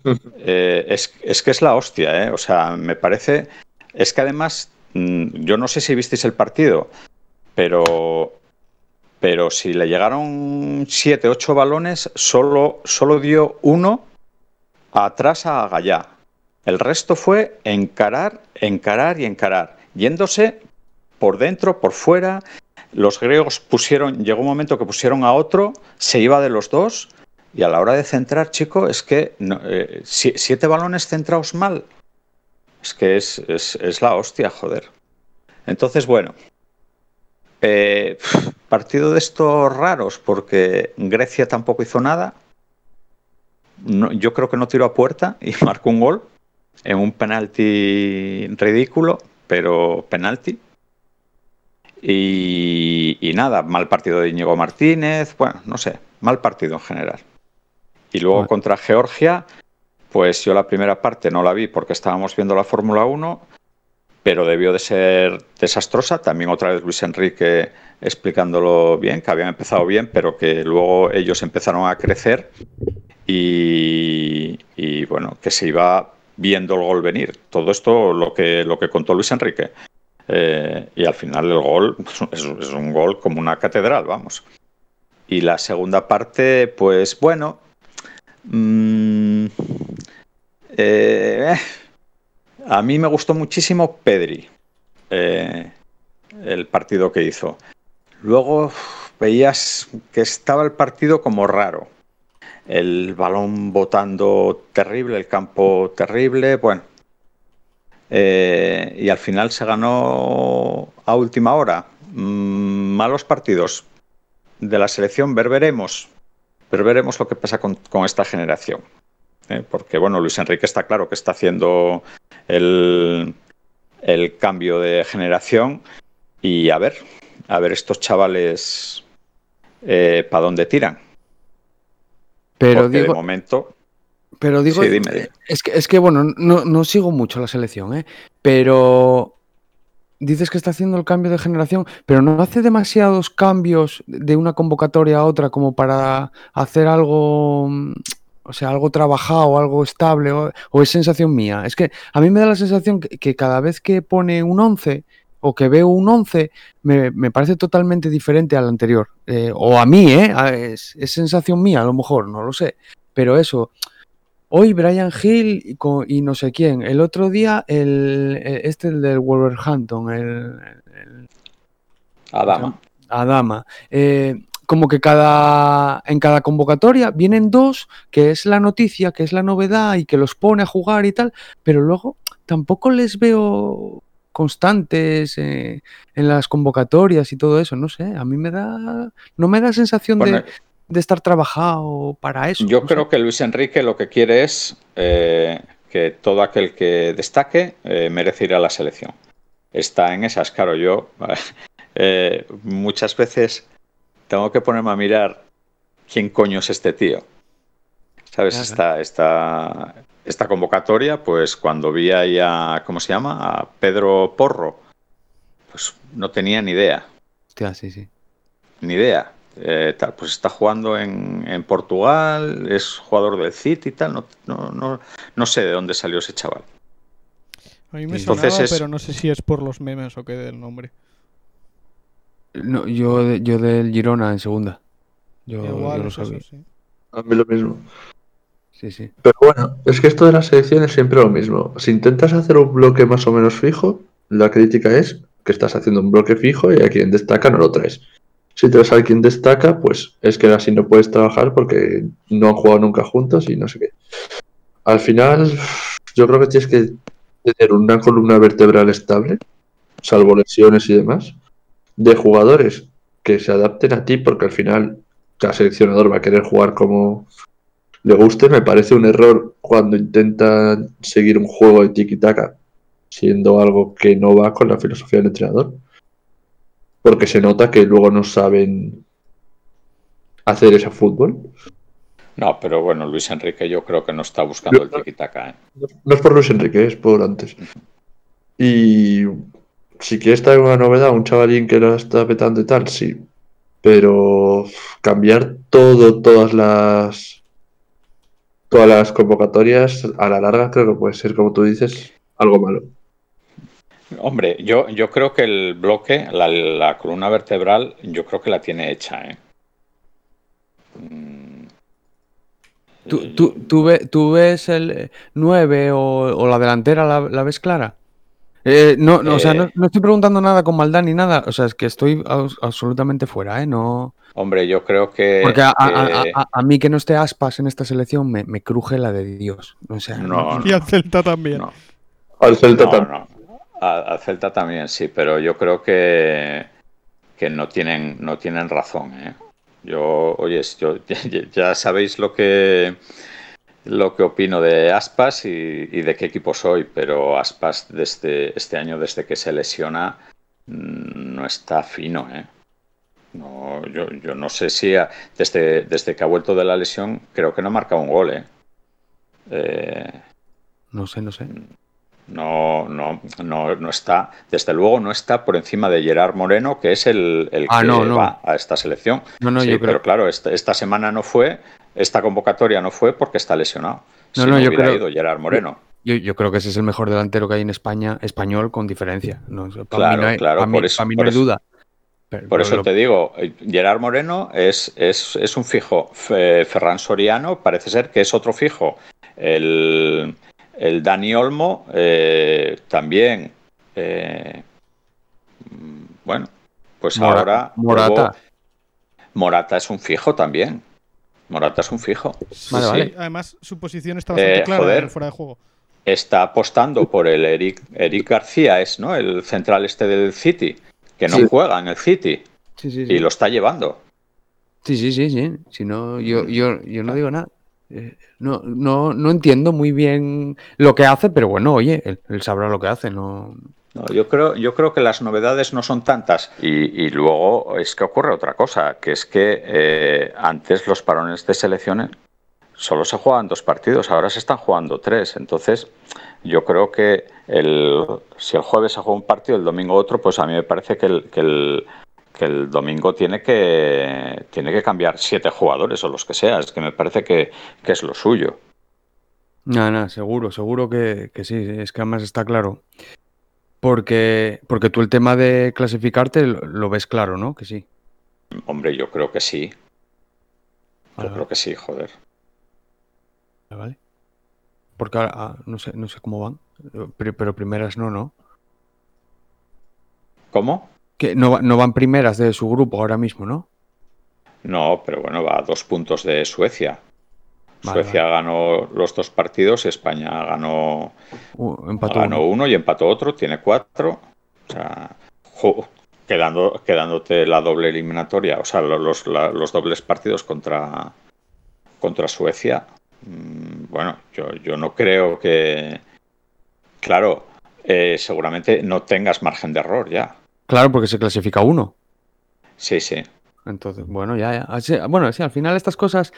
eh, es, que es la hostia, ¿eh? O sea, me parece, es que además, mm, yo no sé si visteis el partido, pero... Pero si le llegaron siete, ocho balones, solo, solo dio uno atrás a Gallá. El resto fue encarar, encarar y encarar, yéndose por dentro, por fuera. Los griegos pusieron, llegó un momento que pusieron a otro, se iba de los dos, y a la hora de centrar, chico, es que no, eh, si- siete balones centrados mal. Es que es, es- es la hostia, joder. Entonces, bueno. eh, *laughs* partido de estos raros, porque Grecia tampoco hizo nada. No- yo creo que no tiró a puerta y *laughs* marcó un gol en un penalti ridículo, pero penalti. Y, y nada, mal partido de Íñigo Martínez, bueno, no sé, mal partido en general. Y luego Bueno. contra Georgia, pues yo la primera parte no la vi porque estábamos viendo la Fórmula 1, pero debió de ser desastrosa. También otra vez Luis Enrique explicándolo bien, que habían empezado bien, pero que luego ellos empezaron a crecer y, y, bueno, que se iba viendo el gol venir. Todo esto lo que, lo que contó Luis Enrique. Eh, y al final el gol *laughs* es, es un gol como una catedral, vamos. Y la segunda parte, pues bueno, mm, Eh, a mí me gustó muchísimo Pedri, eh, el partido que hizo. Luego veías que estaba el partido como raro. El balón botando terrible, el campo terrible, bueno. Eh, y al final se ganó a última hora. Mm, malos partidos de la selección, ver veremos. Ver veremos lo que pasa con, con esta generación. ¿eh? Porque, bueno, Luis Enrique está claro que está haciendo el, el cambio de generación. Y a ver, a ver estos chavales eh, para dónde tiran. Pero Porque digo, de momento. pero digo, Sí, dime, dime. es que, es que bueno, no, no sigo mucho la selección, ¿eh? Pero dices que está haciendo el cambio de generación, pero no hace demasiados cambios de una convocatoria a otra como para hacer algo, mm, o sea, algo trabajado, algo estable, o, es sensación mía. Es que a mí me da la sensación que, cada vez que pone un 11 o que veo un 11, me, me parece totalmente diferente al anterior. Eh, o a mí, ¿eh? A- Es, es sensación mía, a lo mejor, no lo sé. Pero eso, Hoy Brian Hill y, co- y no sé quién. El otro día el, el- este el del Wolverhampton, el, el- Adama. Adama. Eh, como que cada en cada convocatoria vienen dos, que es la noticia, que es la novedad y que los pone a jugar y tal, pero luego tampoco les veo constantes eh, en las convocatorias y todo eso, no sé, a mí me da no me da sensación Bueno, de estar trabajado para eso. Yo no sé. creo que Luis Enrique lo que quiere es eh, que todo aquel que destaque eh, merece ir a la selección. Está en esas, claro, yo *laughs* eh, muchas veces tengo que ponerme a mirar quién coño es este tío. ¿Sabes? Claro. Esta, esta, esta convocatoria, pues cuando vi ahí a, ¿cómo se llama? A Pedro Porro, pues no tenía ni idea Hostia, sí, sí. ni idea. Eh, tal, pues está jugando en, en Portugal, es jugador del City y tal. No, no, no, no sé de dónde salió ese chaval. A mí me Entonces sonaba, es- pero no sé si es por los memes o qué del nombre. No, yo, yo del Girona en segunda. Yo, yo Igual lo es eso, sabía. sí. A mí lo mismo. Sí, sí. Pero bueno, es que esto de las selecciones es siempre lo mismo. Si intentas hacer un bloque más o menos fijo, la crítica es que estás haciendo un bloque fijo y a quien destaca no lo traes. Si traes a quien destaca, pues es que así no puedes trabajar porque no han jugado nunca juntos y no sé qué. Al final, yo creo que tienes que tener una columna vertebral estable, salvo lesiones y demás, de jugadores que se adapten a ti, porque al final cada seleccionador va a querer jugar como le guste. Me parece un error cuando intentan seguir un juego de tiki-taka, siendo algo que no va con la filosofía del entrenador. Porque se nota que luego no saben hacer ese fútbol. No, pero bueno, Luis Enrique yo creo que no está buscando el tiki-taka. ¿eh? No es por Luis Enrique, es por antes. Y si quieres traer una novedad, un chavalín que lo está petando y tal, sí. Pero cambiar todo, todas las todas las convocatorias, a la larga creo que puede ser, como tú dices, algo malo. Hombre, yo, yo creo que el bloque, la, la columna vertebral, yo creo que la tiene hecha. ¿eh? Mm. ¿Tú, tú, tú, ve- tú ves el 9 o, o la delantera, la, la ves clara? Eh, no, no, o sea, no, Eh. no estoy preguntando nada con maldad ni nada. O sea, es que estoy aus- absolutamente fuera, ¿eh? No. Hombre, yo creo que. Porque a, a- a- que- a- a mí que no esté aspas en esta selección me, me cruje la de Dios. O sea, No, Y al Celta también. no. Al Celta No, también. A- Al Celta también sí, pero yo creo que, que no tienen, no tienen razón. ¿eh? Yo, oyes, yo, *laughs* ya, sabéis lo que lo que opino de Aspas y, y de qué equipo soy, pero Aspas desde este año, desde que se lesiona, mm, no está fino, ¿eh? No, yo, yo no sé si ha- desde, desde que ha vuelto de la lesión, creo que no ha marcado un gol, ¿eh? Eh, no sé, no sé. No, no, no, no está, desde luego no está por encima de Gerard Moreno, que es el, el Ah, que no, no. va a esta selección. No, no, Sí, yo pero creo. claro, esta, esta semana no fue, esta convocatoria no fue porque está lesionado. No, si no, yo hubiera creo- ido Gerard Moreno. Yo, yo creo que ese es el mejor delantero que hay en España, español, con diferencia. Para Claro, mí no hay, claro, para mí- por eso- para mí por no hay eso. duda. Pero- Por pero eso lo- te digo, eh, Gerard Moreno es, es, es un fijo. Fe- Ferran Soriano parece ser que es otro fijo. El, el Dani Olmo eh, también. eh, mm, bueno, pues Mora- ahora. Morata. luego, Morata es un fijo también. Morata es un fijo. Sí, Vale, sí. vale. Además, su posición está bastante Eh, clara joder. fuera de juego. Está apostando por el Eric, Eric García, es, ¿no? El central este del City, que no Sí. juega en el City Sí, sí, sí. y lo está llevando. Sí, sí, sí, sí. Si no, yo, yo, yo no digo nada. Eh, No, no, no entiendo muy bien lo que hace, pero bueno, oye, él, él sabrá lo que hace, no. No, yo, creo, yo creo que las novedades no son tantas. Y, y luego es que ocurre otra cosa, que es que eh, antes los parones de selecciones solo se jugaban dos partidos, ahora se están jugando tres. Entonces, yo creo que el, si el jueves se juega un partido, el domingo otro, pues a mí me parece que el, que el, que el domingo tiene que, tiene que cambiar siete jugadores o los que sea. Es que me parece que, que es lo suyo. No, no, seguro, seguro que, que sí, es que además está claro. Porque, porque tú el tema de clasificarte lo, lo ves claro, ¿no? Que sí. Hombre, yo creo que sí. Yo creo que sí, joder. vale. Porque ahora, ah, no sé, no sé cómo van. Pero, pero primeras no, ¿no? ¿Cómo? Que no, no van primeras de su grupo ahora mismo, ¿no? No, pero bueno, va a dos puntos de Suecia. Vale, Suecia ganó los dos partidos, España ganó, Uh, empató ganó uno. uno y empató otro, tiene cuatro. O sea, jo, quedando, quedándote la doble eliminatoria, o sea, lo- los, la- los dobles partidos contra, contra Suecia. Mm, Bueno, yo, yo no creo que. Claro, eh, seguramente no tengas margen de error ya. Claro, porque se clasifica uno. Sí, sí. Entonces, bueno, ya, ya. Bueno, sí, al final estas cosas,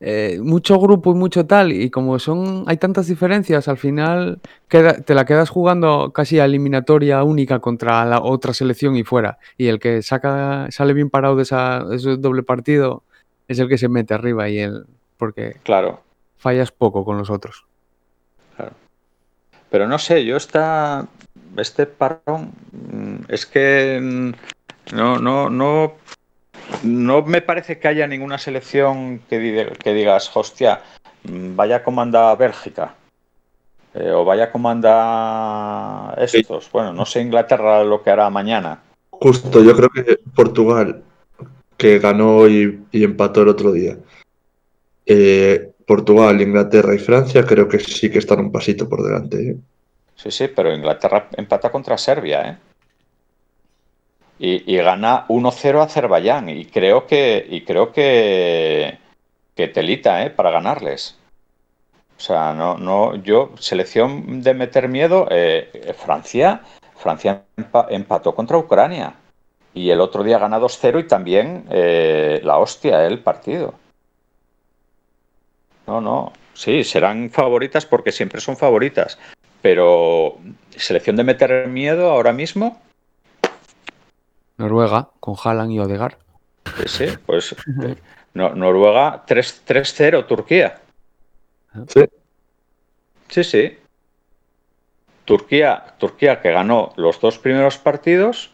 eh, mucho grupo y mucho tal, y como son, hay tantas diferencias, al final queda- te la quedas jugando casi a eliminatoria única contra la otra selección y fuera. Y el que saca, sale bien parado de, esa, de ese doble partido es el que se mete arriba y el, porque Claro. fallas poco con los otros. Pero no sé, yo esta, este parón mm, es que mm, no, no, no, no me parece que haya ninguna selección que, diga- que digas, hostia, mm, vaya como anda Bélgica. eh, o vaya como anda estos. Bueno, no sé Inglaterra lo que hará mañana. Justo, yo creo que Portugal, que ganó y, y empató el otro día. eh, Portugal, Inglaterra y Francia creo que sí que están un pasito por delante. ¿eh? Sí, sí, pero Inglaterra empata contra Serbia, ¿eh? Y, y gana 1-0 a Azerbaiyán. Y creo que, y creo que, que telita, ¿eh? Para ganarles. O sea, no, no, yo, selección de meter miedo, eh, Francia, Francia empa- empató contra Ucrania. Y el otro día gana 2-0 y también eh, la hostia, ¿eh? el partido. No, no. Sí, serán favoritas porque siempre son favoritas. Pero selección de meter miedo ahora mismo, Noruega, con Haaland y Odegar. sí, sí, pues no- Noruega 3 3-0 Turquía. Sí. Sí, sí. Turquía, Turquía que ganó los dos primeros partidos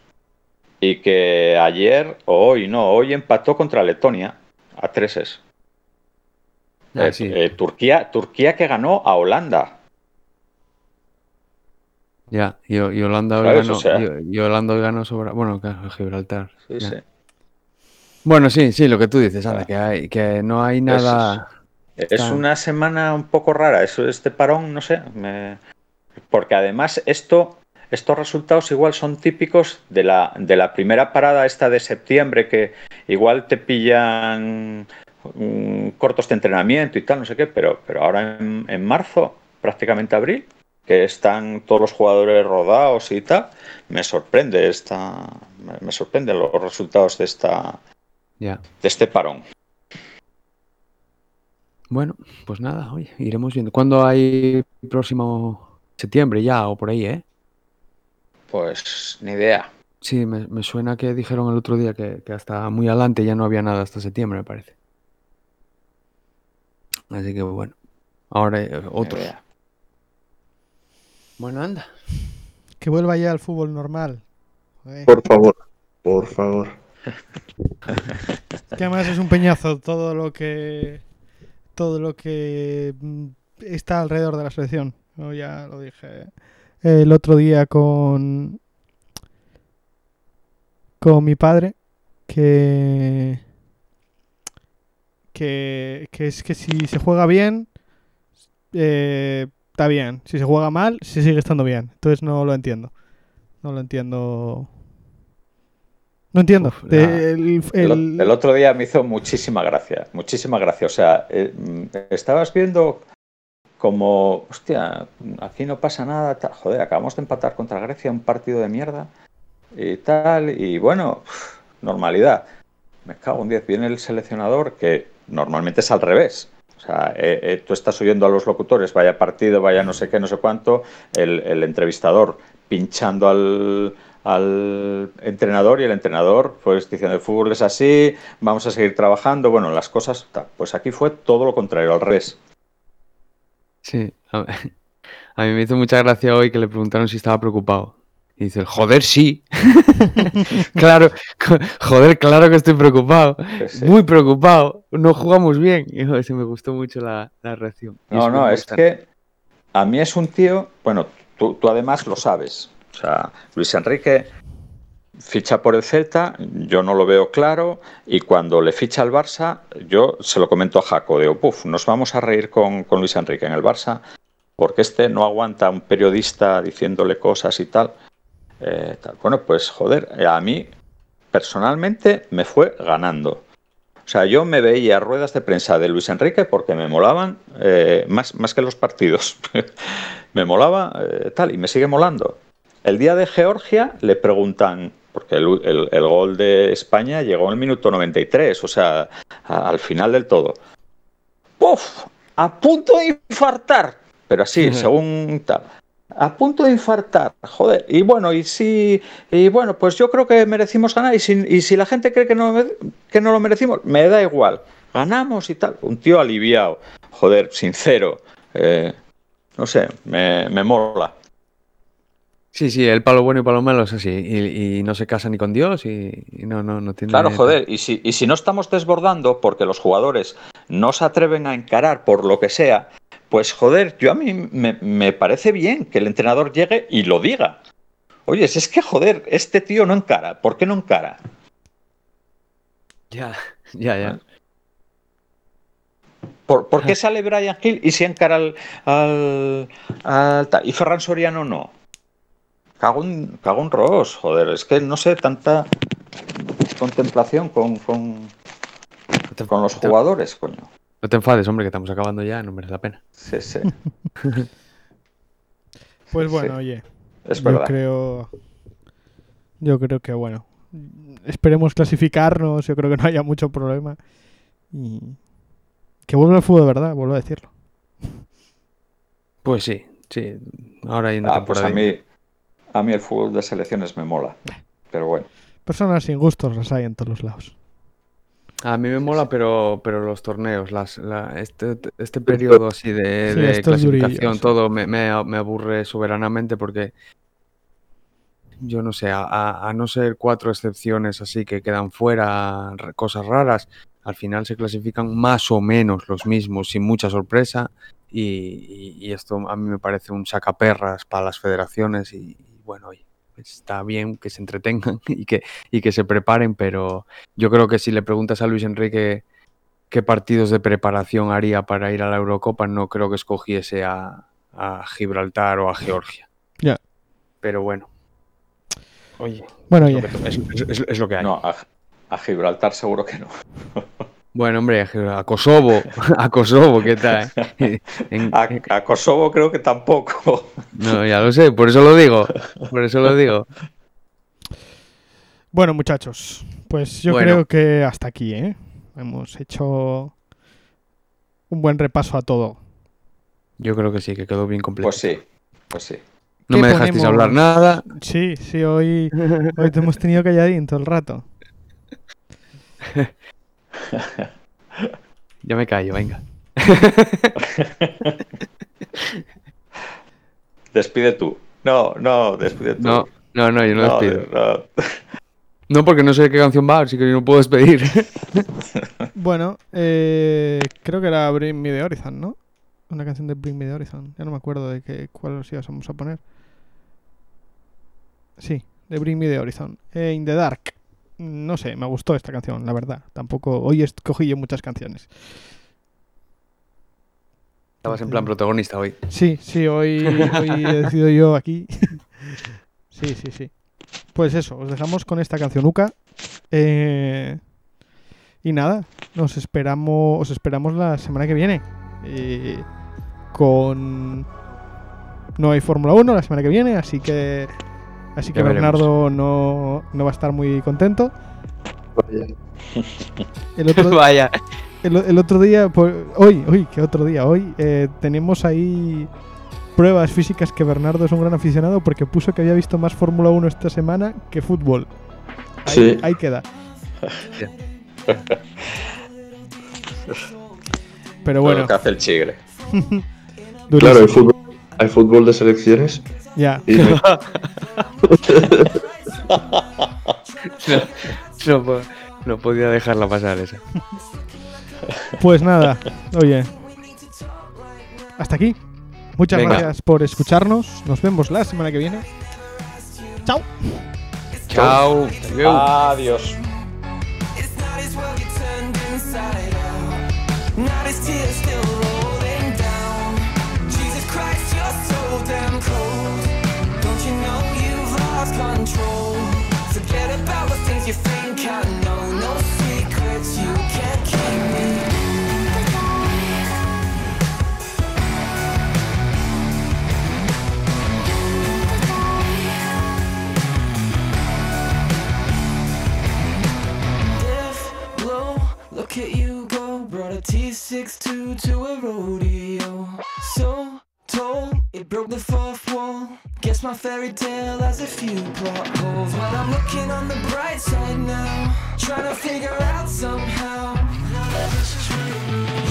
y que ayer, o hoy no, hoy empató contra Letonia a treses. Ah, Eh, eh, Turquía, Turquía que ganó a Holanda. Ya, y, y Holanda hoy ganó, O sea- y, y Holanda hoy ganó sobre, bueno, claro, Gibraltar. Sí, sí. Bueno, sí, sí, lo que tú dices, anda, Ah. que, hay, que no hay nada. Es una semana un poco rara, eso, este parón, no sé, me- porque además esto, estos resultados igual son típicos de la, de la primera parada esta de septiembre, que igual te pillan mm, cortos de entrenamiento y tal, no sé qué, pero, pero ahora en, en marzo, prácticamente abril, que están todos los jugadores rodados y tal, me sorprende esta, me, sorprenden los resultados de esta, de este parón. Bueno, pues nada, oye, iremos viendo. ¿Cuándo hay próximo septiembre ya o por ahí, eh? Pues ni idea. Sí, me, me suena que dijeron el otro día que, que hasta muy adelante ya no había nada hasta septiembre, me parece. Así que bueno, ahora eh, otros. idea. Bueno, anda. Que vuelva ya al fútbol normal. Joder. Por favor, por favor. Que además es un peñazo todo lo que todo lo que mm, está alrededor de la selección. Yo ya lo dije el otro día con con mi padre que que, que es que si se juega bien eh, está bien. Si se juega mal, sí sigue estando bien. Entonces no lo entiendo. No lo entiendo. No entiendo. Uf, De- la- el- El, otro día me hizo muchísima gracia, muchísima gracia. O sea, eh, mm, estabas viendo como, hostia, aquí no pasa nada, tal. joder, acabamos de empatar contra Grecia, un partido de mierda y tal, y bueno, normalidad. Me cago en 10, viene el seleccionador que normalmente es al revés. O sea, eh, eh, tú estás oyendo a los locutores, vaya partido, vaya no sé qué, no sé cuánto, el, entrevistador pinchando al, al entrenador y el entrenador pues diciendo el fútbol es así, vamos a seguir trabajando, bueno, las cosas, pues aquí fue todo lo contrario, al revés. Sí, *laughs* a mí me hizo mucha gracia hoy que le preguntaron si estaba preocupado. Y dice, joder, sí. *laughs* claro, joder, claro que estoy preocupado. Sí. Muy preocupado. No jugamos bien. Y joder, se me gustó mucho la, la reacción. No, no, es que a mí es un tío, bueno, tú, tú además lo sabes. O sea, Luis Enrique ficha por el Celta, yo no lo veo claro, y cuando le ficha al Barça, yo se lo comento a Jaco, digo, puf, nos vamos a reír con, con Luis Enrique en el Barça, porque este no aguanta a un periodista diciéndole cosas y tal. Eh, tal. Bueno, pues joder, eh, a mí personalmente me fue ganando. O sea, yo me veía ruedas de prensa de Luis Enrique porque me molaban eh, más, más que los partidos. *laughs* me molaba eh, tal y me sigue molando. El día de Georgia le preguntan, porque el, el- el gol de España llegó en el minuto 93, o sea, a- al final del todo. ¡Puf! A punto de infartar. Pero así, según tal. A punto de infartar, joder. Y bueno, y si, y bueno, pues yo creo que merecimos ganar. Y si, y si la gente cree que no, que no lo merecimos, me da igual. Ganamos y tal. Un tío aliviado, joder, sincero. eh, no sé, me, me mola. Sí, sí, el palo bueno y palo malo es así. Y, y no se casa ni con Dios y, y no, no, no tiene... Claro, joder, y si, y si no estamos desbordando porque los jugadores no se atreven a encarar por lo que sea, pues joder, yo a mí me, me parece bien que el entrenador llegue y lo diga. Oye, es que joder, este tío no encara, ¿por qué no encara? Ya, ya, ya. ¿Por, por qué sale Brian Hill y si encara al, al, y Ferran Soriano no? Cago un, cago un ros, joder, es que no sé, tanta contemplación con, con, con los jugadores, coño. No te enfades, hombre, que estamos acabando ya, no merece la pena. Sí, sí, *laughs* Pues bueno, sí. oye, es yo verdad. creo yo creo que bueno, esperemos clasificarnos, yo creo que no haya mucho problema y que vuelva el fútbol de verdad, vuelvo a decirlo. Pues sí, sí. Ahora hay una Ah, pues a mí, a mí el fútbol de selecciones me mola. Pero bueno, Personas sin gustos las hay en todos los lados. A mí me mola, pero, pero los torneos, las, la- este, este periodo así de, Sí, de clasificación, todo me, me- me aburre soberanamente porque yo no sé, a, a- no ser cuatro excepciones así que quedan fuera, cosas raras, al final se clasifican más o menos los mismos, sin mucha sorpresa, y, y- y esto a mí me parece un sacaperras para las federaciones y, y bueno, oye, está bien que se entretengan *laughs* y que, y que se preparen, pero yo creo que si le preguntas a Luis Enrique qué partidos de preparación haría para ir a la Eurocopa, no creo que escogiese a, a Gibraltar o a Georgia. Ya. Pero bueno. Oye, Bueno, es lo que, es- es- es- es lo que hay. no, a, a Gibraltar seguro que no. *laughs* Bueno, hombre, a Kosovo, a Kosovo, ¿qué tal? *laughs* En- A, a Kosovo creo que tampoco. no, ya lo sé, por eso lo digo, por eso lo *laughs* digo. bueno, muchachos, pues yo Bueno. creo que hasta aquí, ¿eh? Hemos hecho un buen repaso a todo. Yo creo que sí, que quedó bien completo. Pues sí, pues sí. No ¿Qué me dejasteis hablar nada. Sí, sí, hoy, hoy te hemos tenido calladín todo el rato. *laughs* *laughs* Ya me callo, venga. *laughs* Despide tú. No, no, despide tú. No, no, no, yo no, No, despido. no. No, porque no sé qué canción va, así que yo no puedo despedir. *laughs* Bueno, eh, creo que era Bring Me the Horizon, ¿no? Una canción de Bring Me the Horizon. Ya no me acuerdo de qué, cuál os íbamos a poner. Sí, de Bring Me the Horizon. Eh, In the Dark. No sé, me gustó esta canción, la verdad. Tampoco. Hoy escogí yo muchas canciones. Estabas en plan protagonista hoy. Sí, sí, hoy, hoy he decidido yo aquí. *laughs* sí, sí, sí. Pues eso, os dejamos con esta canción Uca. Eh, y nada, nos esperamos, os esperamos la semana que viene. Eh, con. No hay Fórmula 1 la semana que viene, así que. Así que. Bernardo no, no va a estar muy contento. Vaya. El otro, *laughs* Vaya. el, el otro día, pues, hoy, hoy, ¿qué otro día? Hoy eh, tenemos ahí pruebas físicas que Bernardo es un gran aficionado porque puso que había visto más Fórmula 1 esta semana que fútbol. Ahí, Sí. ahí queda. *laughs* Pero Lo bueno, que hace el chigre. *laughs* Claro, fútbol, hay fútbol de selecciones Ya. y no- *laughs* No, no po- no podía dejarla pasar esa. Pues nada, oye. Hasta aquí. Muchas Venga. gracias por escucharnos. Nos vemos la semana que viene. Chao. Chao. Adiós. Lost control? Forget about the things you think I know. No secrets you can't keep me. Deaf, low, look at you go. Brought a T62 to a rodeo. So tall, it broke the fourth wall. Guess my fairy tale has a few plot holes. But I'm looking on the bright side now. Trying to figure out somehow.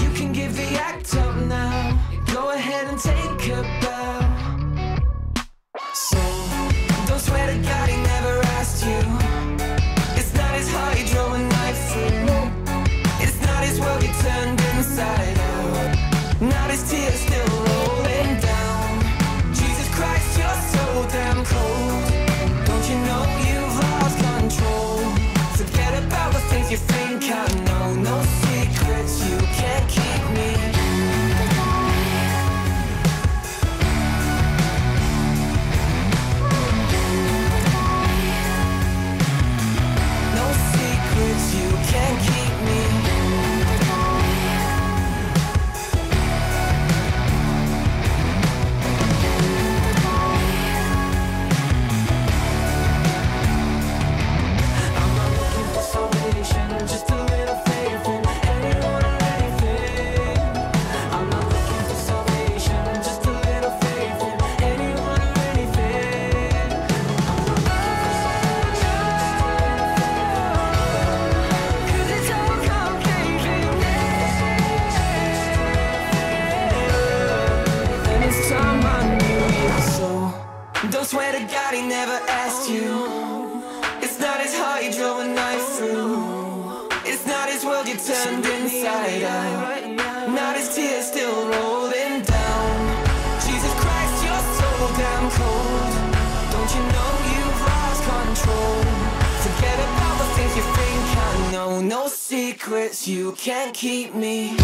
You can give the act up now. Go ahead and take a bow. Secrets you can't keep me